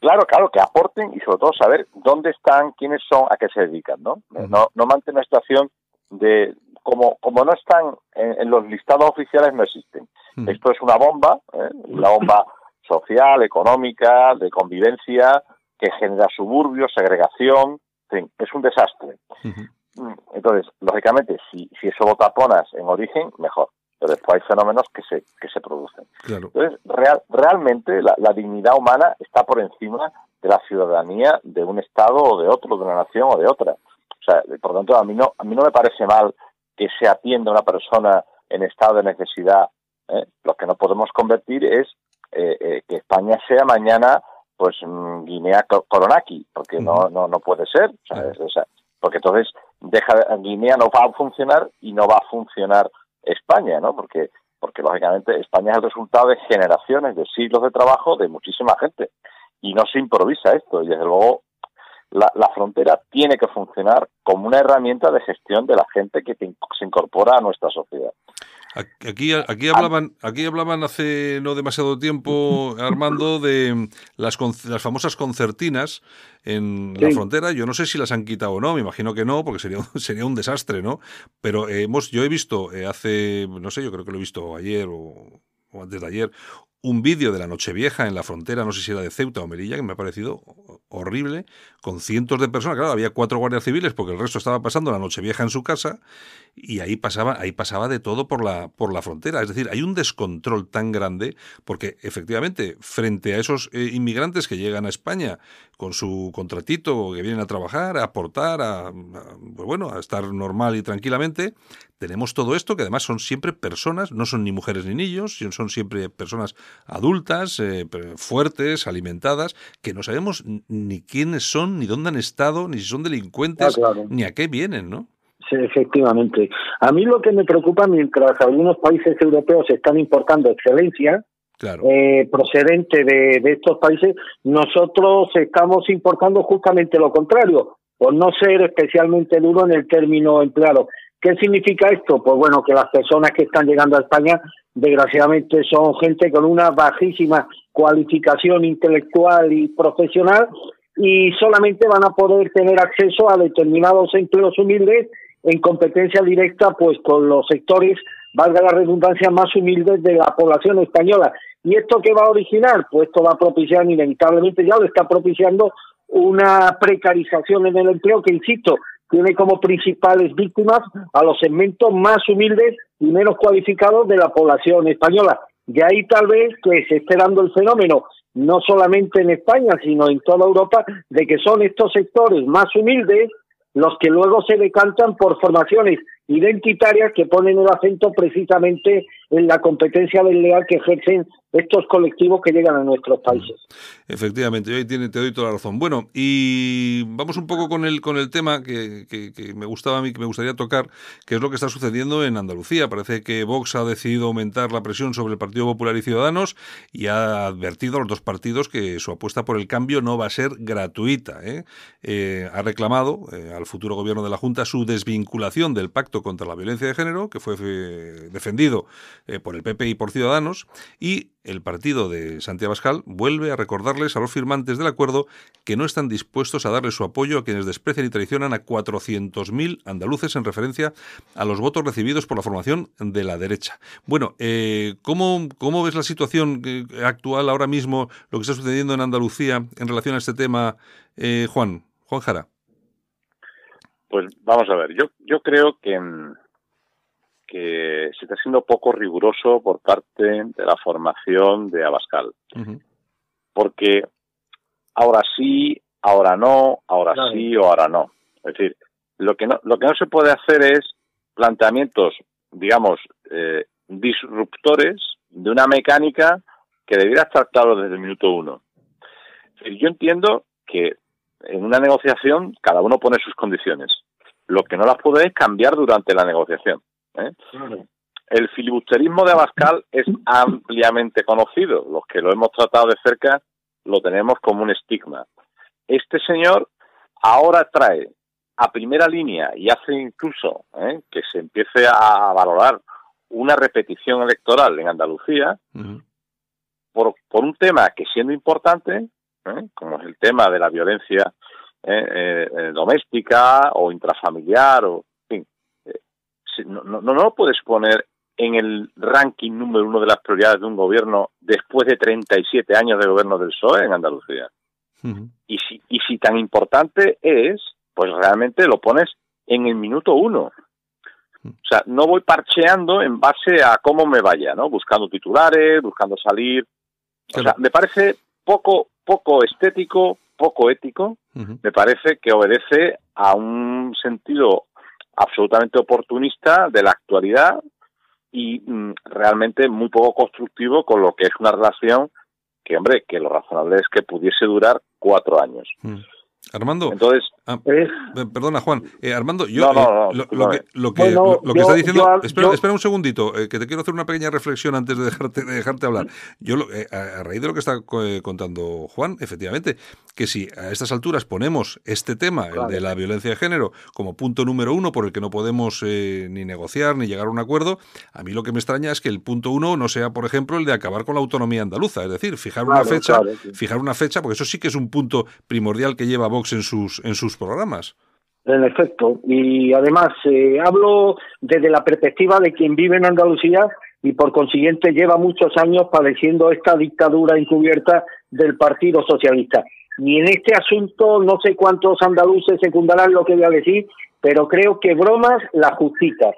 Claro, claro, que aporten y sobre todo saber dónde están, quiénes son, a qué se dedican, ¿no? No, no mantener una situación de como como no están en, los listados oficiales no existen. Esto es una bomba, ¿eh? una bomba social, económica, de convivencia que genera suburbios, segregación, es un desastre. Mm, entonces, lógicamente, si, si eso lo taponas en origen, mejor. Pero después hay fenómenos que se, que se producen. Entonces, real, realmente la, dignidad humana está por encima de la ciudadanía de un Estado o de otro, de una nación o de otra. O sea, por lo tanto, a mí no, a mí no me parece mal que se atienda a una persona en estado de necesidad. ¿eh? Lo que no podemos convertir es eh, eh, que España sea mañana pues mm, Guinea Coronaki, porque no, no, no puede ser, porque entonces deja Guinea no va a funcionar y no va a funcionar España, ¿no? Porque porque lógicamente España es el resultado de generaciones, de siglos de trabajo de muchísima gente. Y no se improvisa esto. Y desde luego la, la frontera tiene que funcionar como una herramienta de gestión de la gente que se incorpora a nuestra sociedad. Aquí, aquí, hablaban, aquí hablaban hace no demasiado tiempo, Armando, de las, las famosas concertinas en la frontera. Yo no sé si las han quitado o no, me imagino que no, porque sería, sería un desastre, ¿no? Pero hemos, yo he visto eh, hace, no sé, yo creo que lo he visto ayer o, antes de ayer, un vídeo de la Nochevieja en la frontera, no sé si era de Ceuta o Melilla, que me ha parecido horrible, con cientos de personas, claro, había cuatro guardias civiles porque el resto estaba pasando la noche vieja en su casa y ahí pasaba, ahí pasaba de todo por la, por la frontera. Es decir, hay un descontrol tan grande porque efectivamente, frente a esos eh, inmigrantes que llegan a España con su contratito, que vienen a trabajar, a aportar, a, pues bueno, a estar normal y tranquilamente, tenemos todo esto que además son siempre personas, no son ni mujeres ni niños, son siempre personas adultas, eh, fuertes, alimentadas, que no sabemos ni quiénes son, ni dónde han estado, ni si son delincuentes, Ah, ni a qué vienen, ¿no? Sí, efectivamente. A mí lo que me preocupa mientras algunos países europeos están importando excelencia Claro. eh, procedente de, de estos países, nosotros estamos importando justamente lo contrario, por no ser especialmente duro en el término empleado. ¿Qué significa esto? Pues bueno, que las personas que están llegando a España, desgraciadamente, son gente con una bajísima cualificación intelectual y profesional y solamente van a poder tener acceso a determinados empleos humildes en competencia directa pues con los sectores, valga la redundancia, más humildes de la población española. ¿Y esto qué va a originar? Pues esto va a propiciar inevitablemente, ya lo está propiciando, una precarización en el empleo que, insisto, tiene como principales víctimas a los segmentos más humildes y menos cualificados de la población española. De ahí tal vez que se esté dando el fenómeno, no solamente en España, sino en toda Europa, de que son estos sectores más humildes los que luego se decantan por formaciones identitarias que ponen el acento precisamente en la competencia desleal que ejercen estos colectivos que llegan a nuestros países. Efectivamente, ahí tiene, te doy toda la razón. Bueno, y vamos un poco con el, con el tema que, que, que, me gustaba a mí, que me gustaría tocar, que es lo que está sucediendo en Andalucía. Parece que Vox ha decidido aumentar la presión sobre el Partido Popular y Ciudadanos y ha advertido a los dos partidos que su apuesta por el cambio no va a ser gratuita. ¿eh? Eh, ha reclamado eh, al futuro gobierno de la Junta su desvinculación del pacto contra la violencia de género, que fue eh, por el PP y por Ciudadanos, y el partido de Santiago Abascal vuelve a recordarles a los firmantes del acuerdo que no están dispuestos a darle su apoyo a quienes desprecian y traicionan a 400.000 andaluces en referencia a los votos recibidos por la formación de la derecha. Bueno, eh, ¿cómo, ¿cómo ves la situación actual ahora mismo, lo que está sucediendo en Andalucía en relación a este tema, eh, Juan? Juan Jara. Pues vamos a ver, yo, yo creo que, que se está siendo poco riguroso por parte de la formación de Abascal. Uh -huh. Porque ahora sí, ahora no, ahora claro. sí o ahora no. Es decir, lo que no, lo que no se puede hacer es planteamientos, digamos, eh, disruptores de una mecánica que debiera estar claro desde el minuto uno. Es decir, yo entiendo que en una negociación cada uno pone sus condiciones. Lo que no las puede es cambiar durante la negociación. ¿Eh? El filibusterismo de Abascal es ampliamente conocido. Los que lo hemos tratado de cerca lo tenemos como un estigma. Este señor ahora trae a primera línea y hace incluso ¿eh? que se empiece a valorar una repetición electoral en Andalucía uh -huh. por, por un tema que siendo importante ¿eh? como es el tema de la violencia eh, doméstica o intrafamiliar, o, no, no, no lo puedes poner en el ranking número uno de las prioridades de un gobierno después de 37 años de gobierno del PSOE en Andalucía. Uh -huh. y, si, y si tan importante es, pues realmente lo pones en el minuto uno. O sea, no voy parcheando en base a cómo me vaya, ¿no? Buscando titulares, buscando salir. O sea, me parece poco poco estético, poco ético, uh -huh. me parece que obedece a un sentido absolutamente oportunista de la actualidad y mm, realmente muy poco constructivo con lo que es una relación que, hombre, que lo razonable es que pudiese durar cuatro años. -huh. Armando, entonces, ah, eh, perdona Juan, eh, Armando, yo eh, lo, que, está diciendo, yo, espera, yo, espera, un segundito, eh, que te quiero hacer una pequeña reflexión antes de dejarte, de dejarte hablar. Yo, eh, a, a, raíz de lo que está contando Juan, efectivamente, que si a estas alturas ponemos este tema, claro. el de la violencia de género, como punto número uno por el que no podemos eh, ni negociar ni llegar a un acuerdo, a mí lo que me extraña es que el punto uno no sea, por ejemplo, el de acabar con la autonomía andaluza, es decir, fijar claro, una fecha, claro, sí. fijar una fecha, porque eso sí que es un punto primordial que lleva Vox en sus en sus programas. En efecto, y además eh, hablo desde la perspectiva de quien vive en Andalucía y por consiguiente lleva muchos años padeciendo esta dictadura encubierta del Partido Socialista. y en este asunto no sé cuántos andaluces secundarán lo que voy a decir, pero creo que bromas las justitas.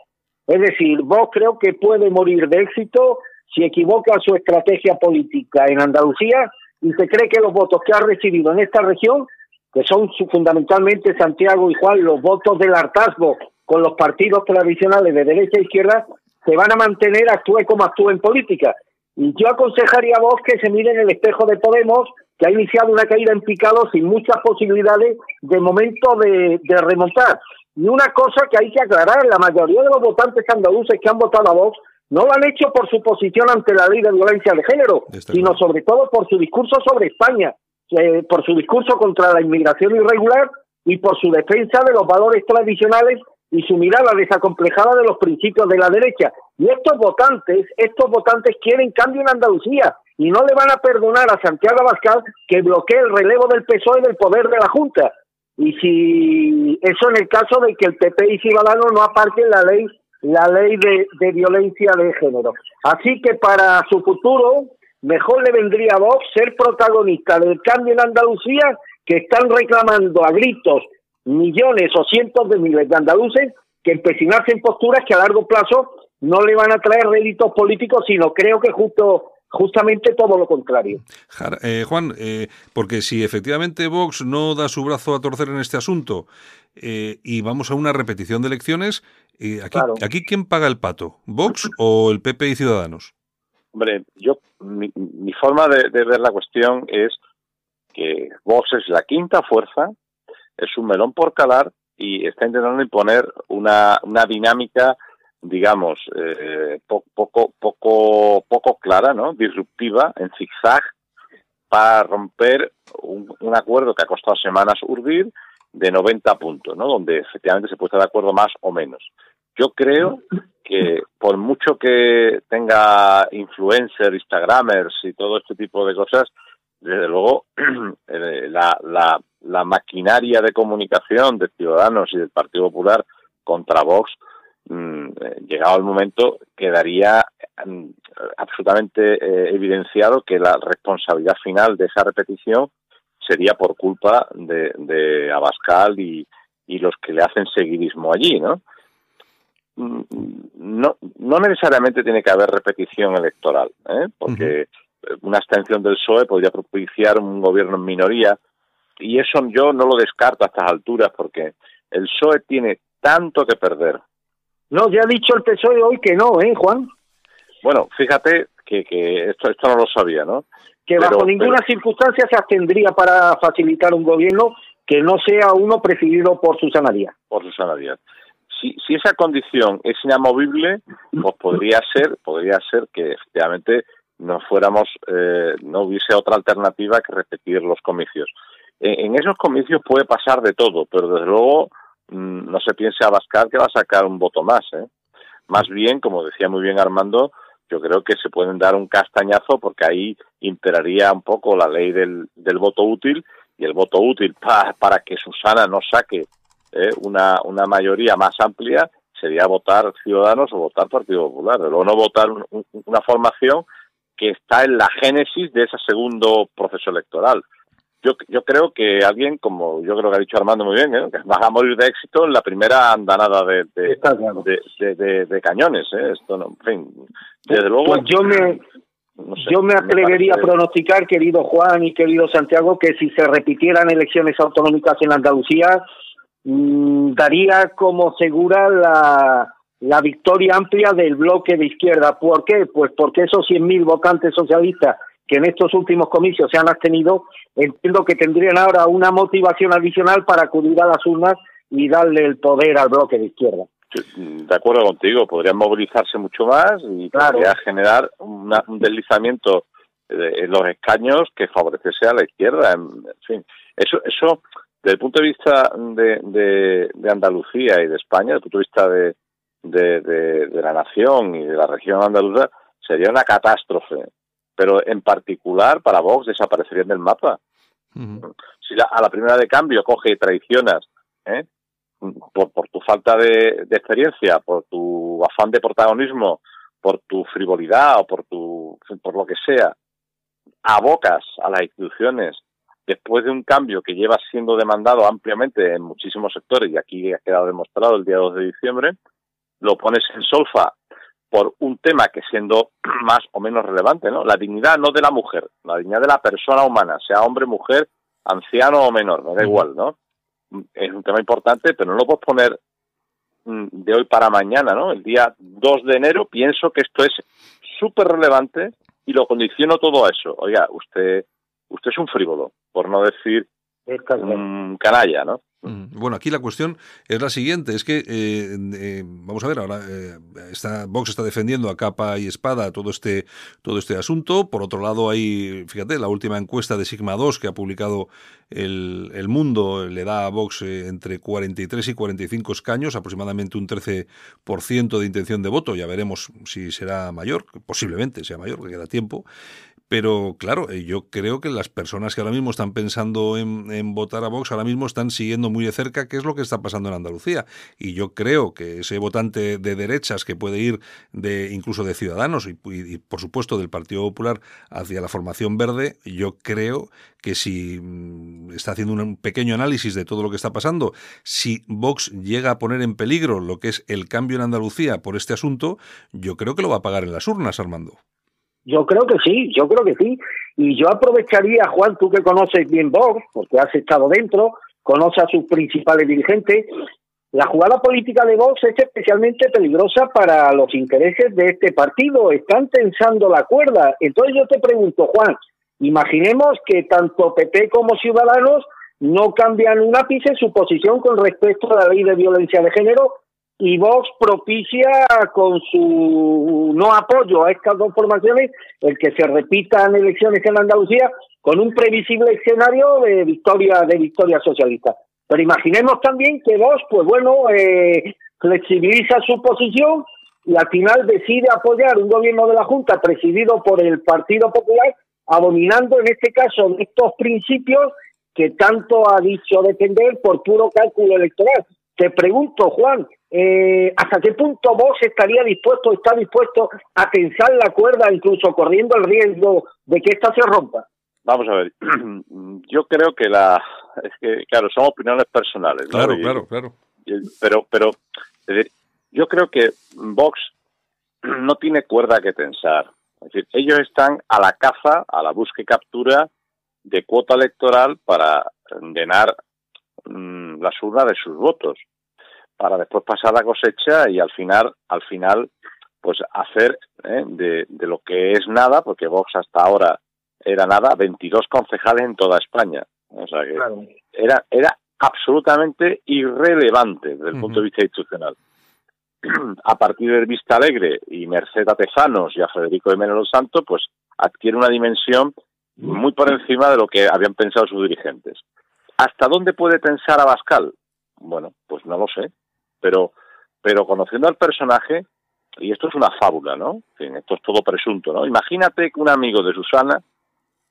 Es decir, vos creo que puede morir de éxito si equivoca su estrategia política en Andalucía y se cree que los votos que ha recibido en esta región, que son fundamentalmente Santiago y Juan, los votos del hartazgo con los partidos tradicionales de derecha e izquierda, se van a mantener, actúe como actúe en política. Y yo aconsejaría a vos que se mire en el espejo de Podemos, que ha iniciado una caída en picado sin muchas posibilidades de momento de, de remontar. Y una cosa que hay que aclarar, la mayoría de los votantes andaluces que han votado a Vox no lo han hecho por su posición ante la ley de violencia de género, sino sobre todo por su discurso sobre España, eh, por su discurso contra la inmigración irregular y por su defensa de los valores tradicionales y su mirada desacomplejada de los principios de la derecha. Y estos votantes, estos votantes quieren cambio en Andalucía y no le van a perdonar a Santiago Abascal que bloquee el relevo del PSOE del poder de la Junta. Y si eso en el caso de que el PP y Ciudadanos no aparquen la ley la ley de, de violencia de género. Así que para su futuro, mejor le vendría a Vox ser protagonista del cambio en Andalucía que están reclamando a gritos millones o cientos de miles de andaluces que empecinarse en posturas que a largo plazo no le van a traer réditos políticos, sino creo que justo justamente todo lo contrario. Eh, Juan, eh, porque si efectivamente Vox no da su brazo a torcer en este asunto eh, y vamos a una repetición de elecciones, aquí, aquí ¿quién paga el pato? ¿Vox o el PP y Ciudadanos? Hombre, yo mi, forma de, ver la cuestión es que Vox es la quinta fuerza, es un melón por calar y está intentando imponer una, una dinámica digamos, eh, poco, poco, poco clara, ¿no? Disruptiva, en zigzag, para romper un, acuerdo que ha costado semanas urdir de 90 puntos, ¿no? Donde efectivamente se puede estar de acuerdo más o menos. Yo creo que por mucho que tenga influencers, instagramers y todo este tipo de cosas, desde luego eh, la, maquinaria de comunicación de Ciudadanos y del Partido Popular contra Vox Mm, eh, llegado el momento quedaría mm, absolutamente eh, evidenciado que la responsabilidad final de esa repetición sería por culpa de, de Abascal y, y los que le hacen seguidismo allí, ¿no? Mm, no, no necesariamente tiene que haber repetición electoral, ¿eh? porque una extensión del PSOE podría propiciar un gobierno en minoría y eso yo no lo descarto a estas alturas porque el PSOE tiene tanto que perder no, ya ha dicho el PSOE hoy que no, ¿eh, Juan? Bueno, fíjate que, que esto, esto no lo sabía, ¿no? Que bajo ninguna circunstancia se abstendría para facilitar un gobierno que no sea uno presidido por Susana Díaz. Por Susana Díaz. Si, si esa condición es inamovible, pues podría ser, podría ser que efectivamente no fuéramos, eh, no hubiese otra alternativa que repetir los comicios. En, esos comicios puede pasar de todo, pero desde luego Mm, no se piense Abascal que va a sacar un voto más. ¿eh? Más bien, como decía muy bien Armando, yo creo que se pueden dar un castañazo porque ahí imperaría un poco la ley del, del voto útil y el voto útil para que Susana no saque ¿eh? una, una mayoría más amplia sería votar Ciudadanos o votar Partido Popular, o no votar una formación que está en la génesis de ese segundo proceso electoral yo, yo creo que alguien, como yo creo que ha dicho Armando muy bien, ¿eh? que va a morir de éxito en la primera andanada de, de, de, cañones. ¿eh? Esto no, en fin, desde luego. Pues yo me, yo me atrevería a pronosticar, querido Juan y querido Santiago, que si se repitieran elecciones autonómicas en Andalucía, mmm, daría como segura la, la victoria amplia del bloque de izquierda. ¿Por qué? Pues porque esos 100.000 votantes socialistas que en estos últimos comicios se han abstenido, entiendo que tendrían ahora una motivación adicional para acudir a las urnas y darle el poder al bloque de izquierda. De acuerdo contigo, podrían movilizarse mucho más y podría generar un deslizamiento en los escaños que favorecese a la izquierda. En fin, eso, eso desde el punto de vista de, de, Andalucía y de España, desde el punto de vista de, de, de, la nación y de la región andaluza, sería una catástrofe pero en particular para Vox desaparecerían del mapa. Si a la primera de cambio coge y traicionas ¿eh? por, por tu falta de, experiencia, por tu afán de protagonismo, por tu frivolidad o por tu por lo que sea, abocas a las instituciones después de un cambio que lleva siendo demandado ampliamente en muchísimos sectores, y aquí ha quedado demostrado el día 2 de diciembre, lo pones en solfa por un tema que siendo más o menos relevante, ¿no? La dignidad no de la mujer, la dignidad de la persona humana, sea hombre, mujer, anciano o menor, me da igual, ¿no? Es un tema importante, pero no lo puedes poner mm, de hoy para mañana, ¿no? El día 2 de enero pienso que esto es súper relevante y lo condiciono todo a eso. Oiga, usted, usted es un frívolo, por no decir un canalla, ¿no? Bueno, aquí la cuestión es la siguiente, es que, eh, eh, vamos a ver, ahora eh, Vox está defendiendo a capa y espada todo este, todo este asunto, por otro lado hay, fíjate, la última encuesta de Sigma 2 que ha publicado el, el Mundo le da a Vox entre 43 y 45 escaños, aproximadamente un 13% de intención de voto, ya veremos si será mayor, posiblemente sea mayor, porque queda tiempo, pero claro, eh, yo creo que las personas que ahora mismo están pensando en, votar a Vox ahora mismo están siguiendo muy de cerca qué es lo que está pasando en Andalucía. Y yo creo que ese votante de derechas que puede ir de incluso de Ciudadanos y, por supuesto del Partido Popular hacia la formación verde, yo creo que si mm, está haciendo un pequeño análisis de todo lo que está pasando, si Vox llega a poner en peligro lo que es el cambio en Andalucía por este asunto, yo creo que lo va a pagar en las urnas, Armando. Yo creo que sí, yo creo que sí. Y yo aprovecharía, Juan, tú que conoces bien Vox, porque has estado dentro, conoces a sus principales dirigentes, la jugada política de Vox es especialmente peligrosa para los intereses de este partido. Están tensando la cuerda. Entonces yo te pregunto, Juan, imaginemos que tanto PP como Ciudadanos no cambian un ápice su posición con respecto a la ley de violencia de género y Vox propicia con su no apoyo a estas dos formaciones el que se repitan elecciones en Andalucía con un previsible escenario de victoria de victoria socialista. Pero imaginemos también que Vox, pues bueno, eh, flexibiliza su posición y al final decide apoyar un gobierno de la Junta presidido por el Partido Popular, abominando en este caso estos principios que tanto ha dicho defender por puro cálculo electoral. Te pregunto, Juan, eh, ¿hasta qué punto vos estaría dispuesto, está dispuesto a tensar la cuerda, incluso corriendo el riesgo de que esta se rompa? Vamos a ver, yo creo que la, es que, claro, son opiniones personales. Claro, claro, claro. pero, pero, yo creo que Vox no tiene cuerda que tensar. Es decir, ellos están a la caza, a la búsqueda y captura de cuota electoral para llenar mm, la urnas de sus votos para después pasar la cosecha y al final, al final, pues hacer ¿eh? de, de, lo que es nada, porque Vox hasta ahora era nada, 22 concejales en toda España. O sea que era, era absolutamente irrelevante desde el punto de vista institucional. a partir del Vista Alegre y Merced a Tezanos y a Federico de Menelo Santo, pues adquiere una dimensión muy por encima de lo que habían pensado sus dirigentes. ¿Hasta dónde puede pensar Abascal? Bueno, pues no lo sé pero, pero conociendo al personaje, y esto es una fábula, ¿no? esto es todo presunto, ¿no? Imagínate que un amigo de Susana,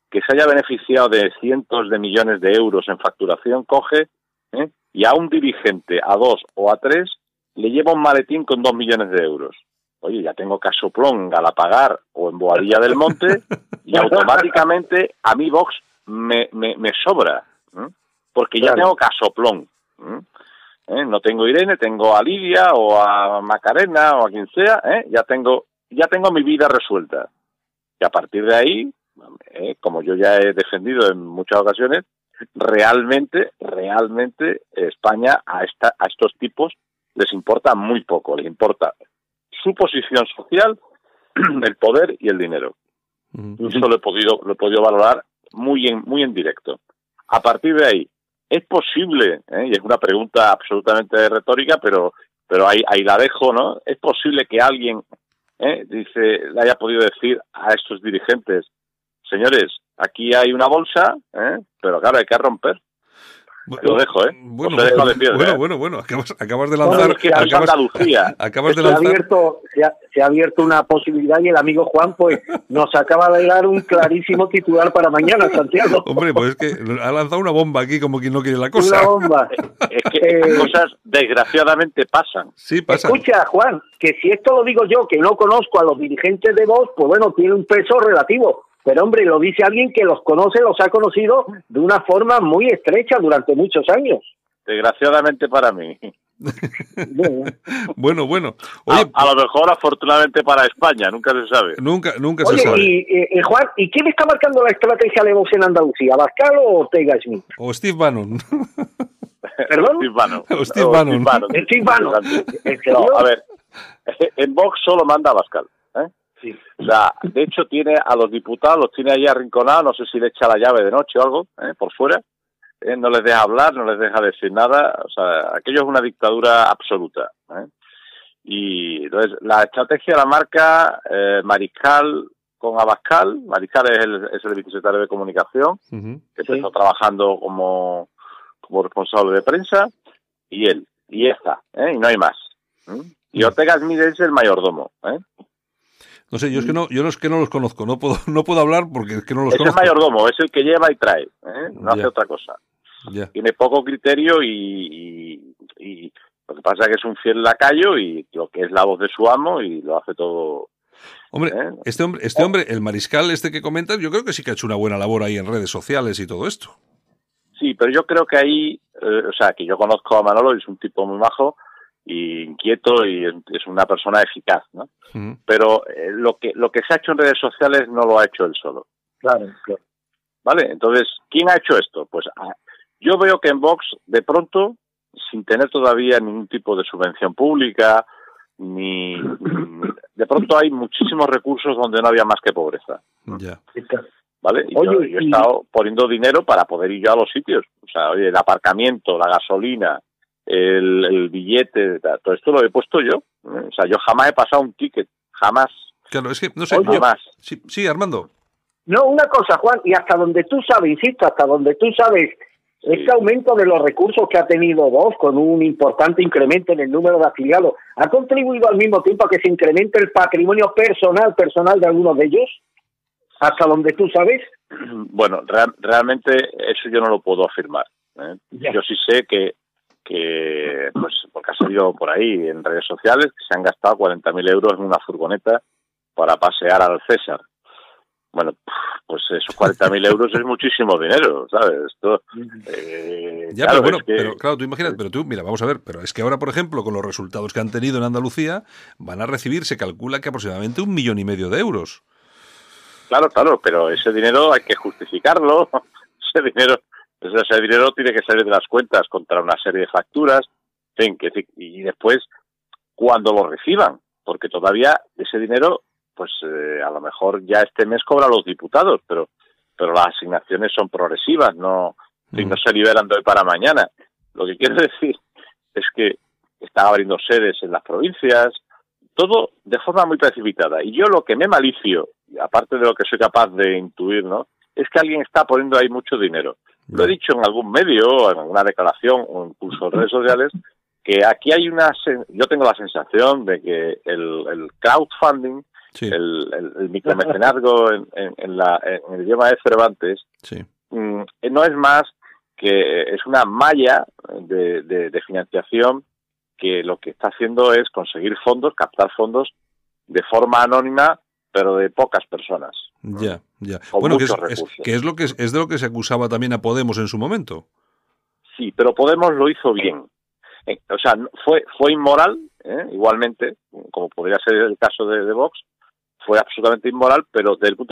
que se haya beneficiado de cientos de millones de euros en facturación, coge ¿eh? y a un dirigente, a dos o a tres, le lleva un maletín con dos millones de euros. Oye, ya tengo casoplón en Galapagar o en Boadilla del Monte y automáticamente a mi Vox me, me, me sobra, porque ya tengo casoplón. ¿eh? no tengo Irene, tengo a Lidia o a Macarena o a quien sea, ¿eh? ya tengo ya tengo mi vida resuelta. Y a partir de ahí, ¿eh? como yo ya he defendido en muchas ocasiones, realmente, realmente España a, esta, a estos tipos les importa muy poco, les importa su posición social, el poder y el dinero. Eso lo he podido, lo he podido valorar muy en, muy en directo. A partir de ahí, ¿Es posible, eh, y es una pregunta absolutamente retórica, pero, pero ahí, ahí la dejo, ¿no? ¿Es posible que alguien, eh, dice, le haya podido decir a estos dirigentes, señores, aquí hay una bolsa, eh, pero claro, hay que romper? Lo dejo, ¿eh? Bueno, bueno, bueno, bueno, acabas, acabas de lanzar. acabas, Andalucía. acabas de lanzar. Se ha, abierto, se, ha, abierto una posibilidad y el amigo Juan, pues, nos acaba de dar un clarísimo titular para mañana, Santiago. Hombre, pues es que ha lanzado una bomba aquí, como quien no quiere la cosa. Una bomba. es que las cosas, desgraciadamente, pasan. Sí, pasan. Escucha, Juan, que si esto lo digo yo, que no conozco a los dirigentes de Vox, pues bueno, tiene un peso relativo Pero hombre, lo dice alguien que los conoce, los ha conocido de una forma muy estrecha durante muchos años. Desgraciadamente para mí. bueno, bueno. Oye, a, lo mejor afortunadamente para España, nunca se sabe. Nunca, nunca se sabe. Y, eh, Juan, ¿y quién está marcando la estrategia de voz en Andalucía? ¿Bascal o Ortega Smith? O Steve Bannon. ¿Perdón? Steve Bannon. O Steve Bannon. Steve Bannon. No, a ver, en Vox solo manda Bascal. Sí. O sea, de hecho tiene a los diputados, los tiene ahí arrinconados, no sé si le echa la llave de noche o algo, ¿eh? por fuera, ¿eh? no les deja hablar, no les deja decir nada, o sea, aquello es una dictadura absoluta. ¿eh? Y entonces, la estrategia la marca eh, Mariscal con Abascal, Mariscal es el, es el vicesecretario de comunicación, que está trabajando como, como responsable de prensa, y él, y esta, ¿eh? y no hay más. Y Ortega Smith es el mayordomo. ¿eh? No sé, yo es que no, yo es que no los conozco, no puedo, no puedo hablar porque es que no los es conozco. Es el mayordomo, es el que lleva y trae, ¿eh? no hace otra cosa. Tiene poco criterio y, y, lo que pasa es que es un fiel lacayo y lo que es la voz de su amo y lo hace todo. Hombre, ¿eh? este hombre, este hombre, el mariscal este que comentas, yo creo que sí que ha hecho una buena labor ahí en redes sociales y todo esto. Sí, pero yo creo que ahí, eh, o sea, que yo conozco a Manolo, es un tipo muy majo, y inquieto y es una persona eficaz, ¿no? Pero eh, lo que lo que se ha hecho en redes sociales no lo ha hecho él solo. Claro, claro. ¿Vale? Entonces, ¿quién ha hecho esto? Pues ah, yo veo que en Vox, de pronto, sin tener todavía ningún tipo de subvención pública, ni de pronto hay muchísimos recursos donde no había más que pobreza. Ya. ¿Vale? Y yo, yo he estado poniendo dinero para poder ir yo a los sitios. O sea, oye, el aparcamiento, la gasolina, el, billete, todo esto lo he puesto yo. O sea, yo jamás he pasado un ticket, jamás. Claro, es que no sé, jamás. Sí, sí, Armando. No, una cosa, Juan, y hasta donde tú sabes, insisto, hasta donde tú sabes, este aumento de los recursos que ha tenido vos con un importante incremento en el número de afiliados, ¿ha contribuido al mismo tiempo a que se incremente el patrimonio personal, personal de algunos de ellos? ¿Hasta donde tú sabes? Bueno, realmente eso yo no lo puedo afirmar. ¿eh? Yo sí sé que que, pues, porque ha salido por ahí en redes sociales, que se han gastado 40.000 euros en una furgoneta para pasear al César. Bueno, pues esos 40.000 euros es muchísimo dinero, ¿sabes? Esto, eh, ya, pero bueno, pero claro, tú imaginas, pero tú, mira, vamos a ver, pero es que ahora, por ejemplo, con los resultados que han tenido en Andalucía, van a recibir, se calcula que aproximadamente un millón y medio de euros. Claro, claro, pero ese dinero hay que justificarlo, ese dinero entonces ese dinero tiene que salir de las cuentas contra una serie de facturas, en que, y después cuando lo reciban, porque todavía ese dinero, pues eh, a lo mejor ya este mes cobra los diputados, pero pero las asignaciones son progresivas, no, no se liberan de hoy para mañana. Lo que quiero decir es que están abriendo sedes en las provincias, todo de forma muy precipitada. Y yo lo que me malicio, aparte de lo que soy capaz de intuir, ¿no? Es que alguien está poniendo ahí mucho dinero. Lo he dicho en algún medio, en alguna declaración o incluso en redes sociales, que aquí hay una... Yo tengo la sensación de que el, crowdfunding, el, el, micromecenazgo en, en, la, en el idioma de Cervantes, mm, no es más que es una malla de, de, financiación que lo que está haciendo es conseguir fondos, captar fondos de forma anónima, pero de pocas personas. Ya, ya. bueno, que es, que es, lo que es, de lo que se acusaba también a Podemos en su momento. Sí, pero Podemos lo hizo bien. Eh, o sea, fue fue inmoral, ¿eh? igualmente, como podría ser el caso de, de Vox, fue absolutamente inmoral, pero desde el punto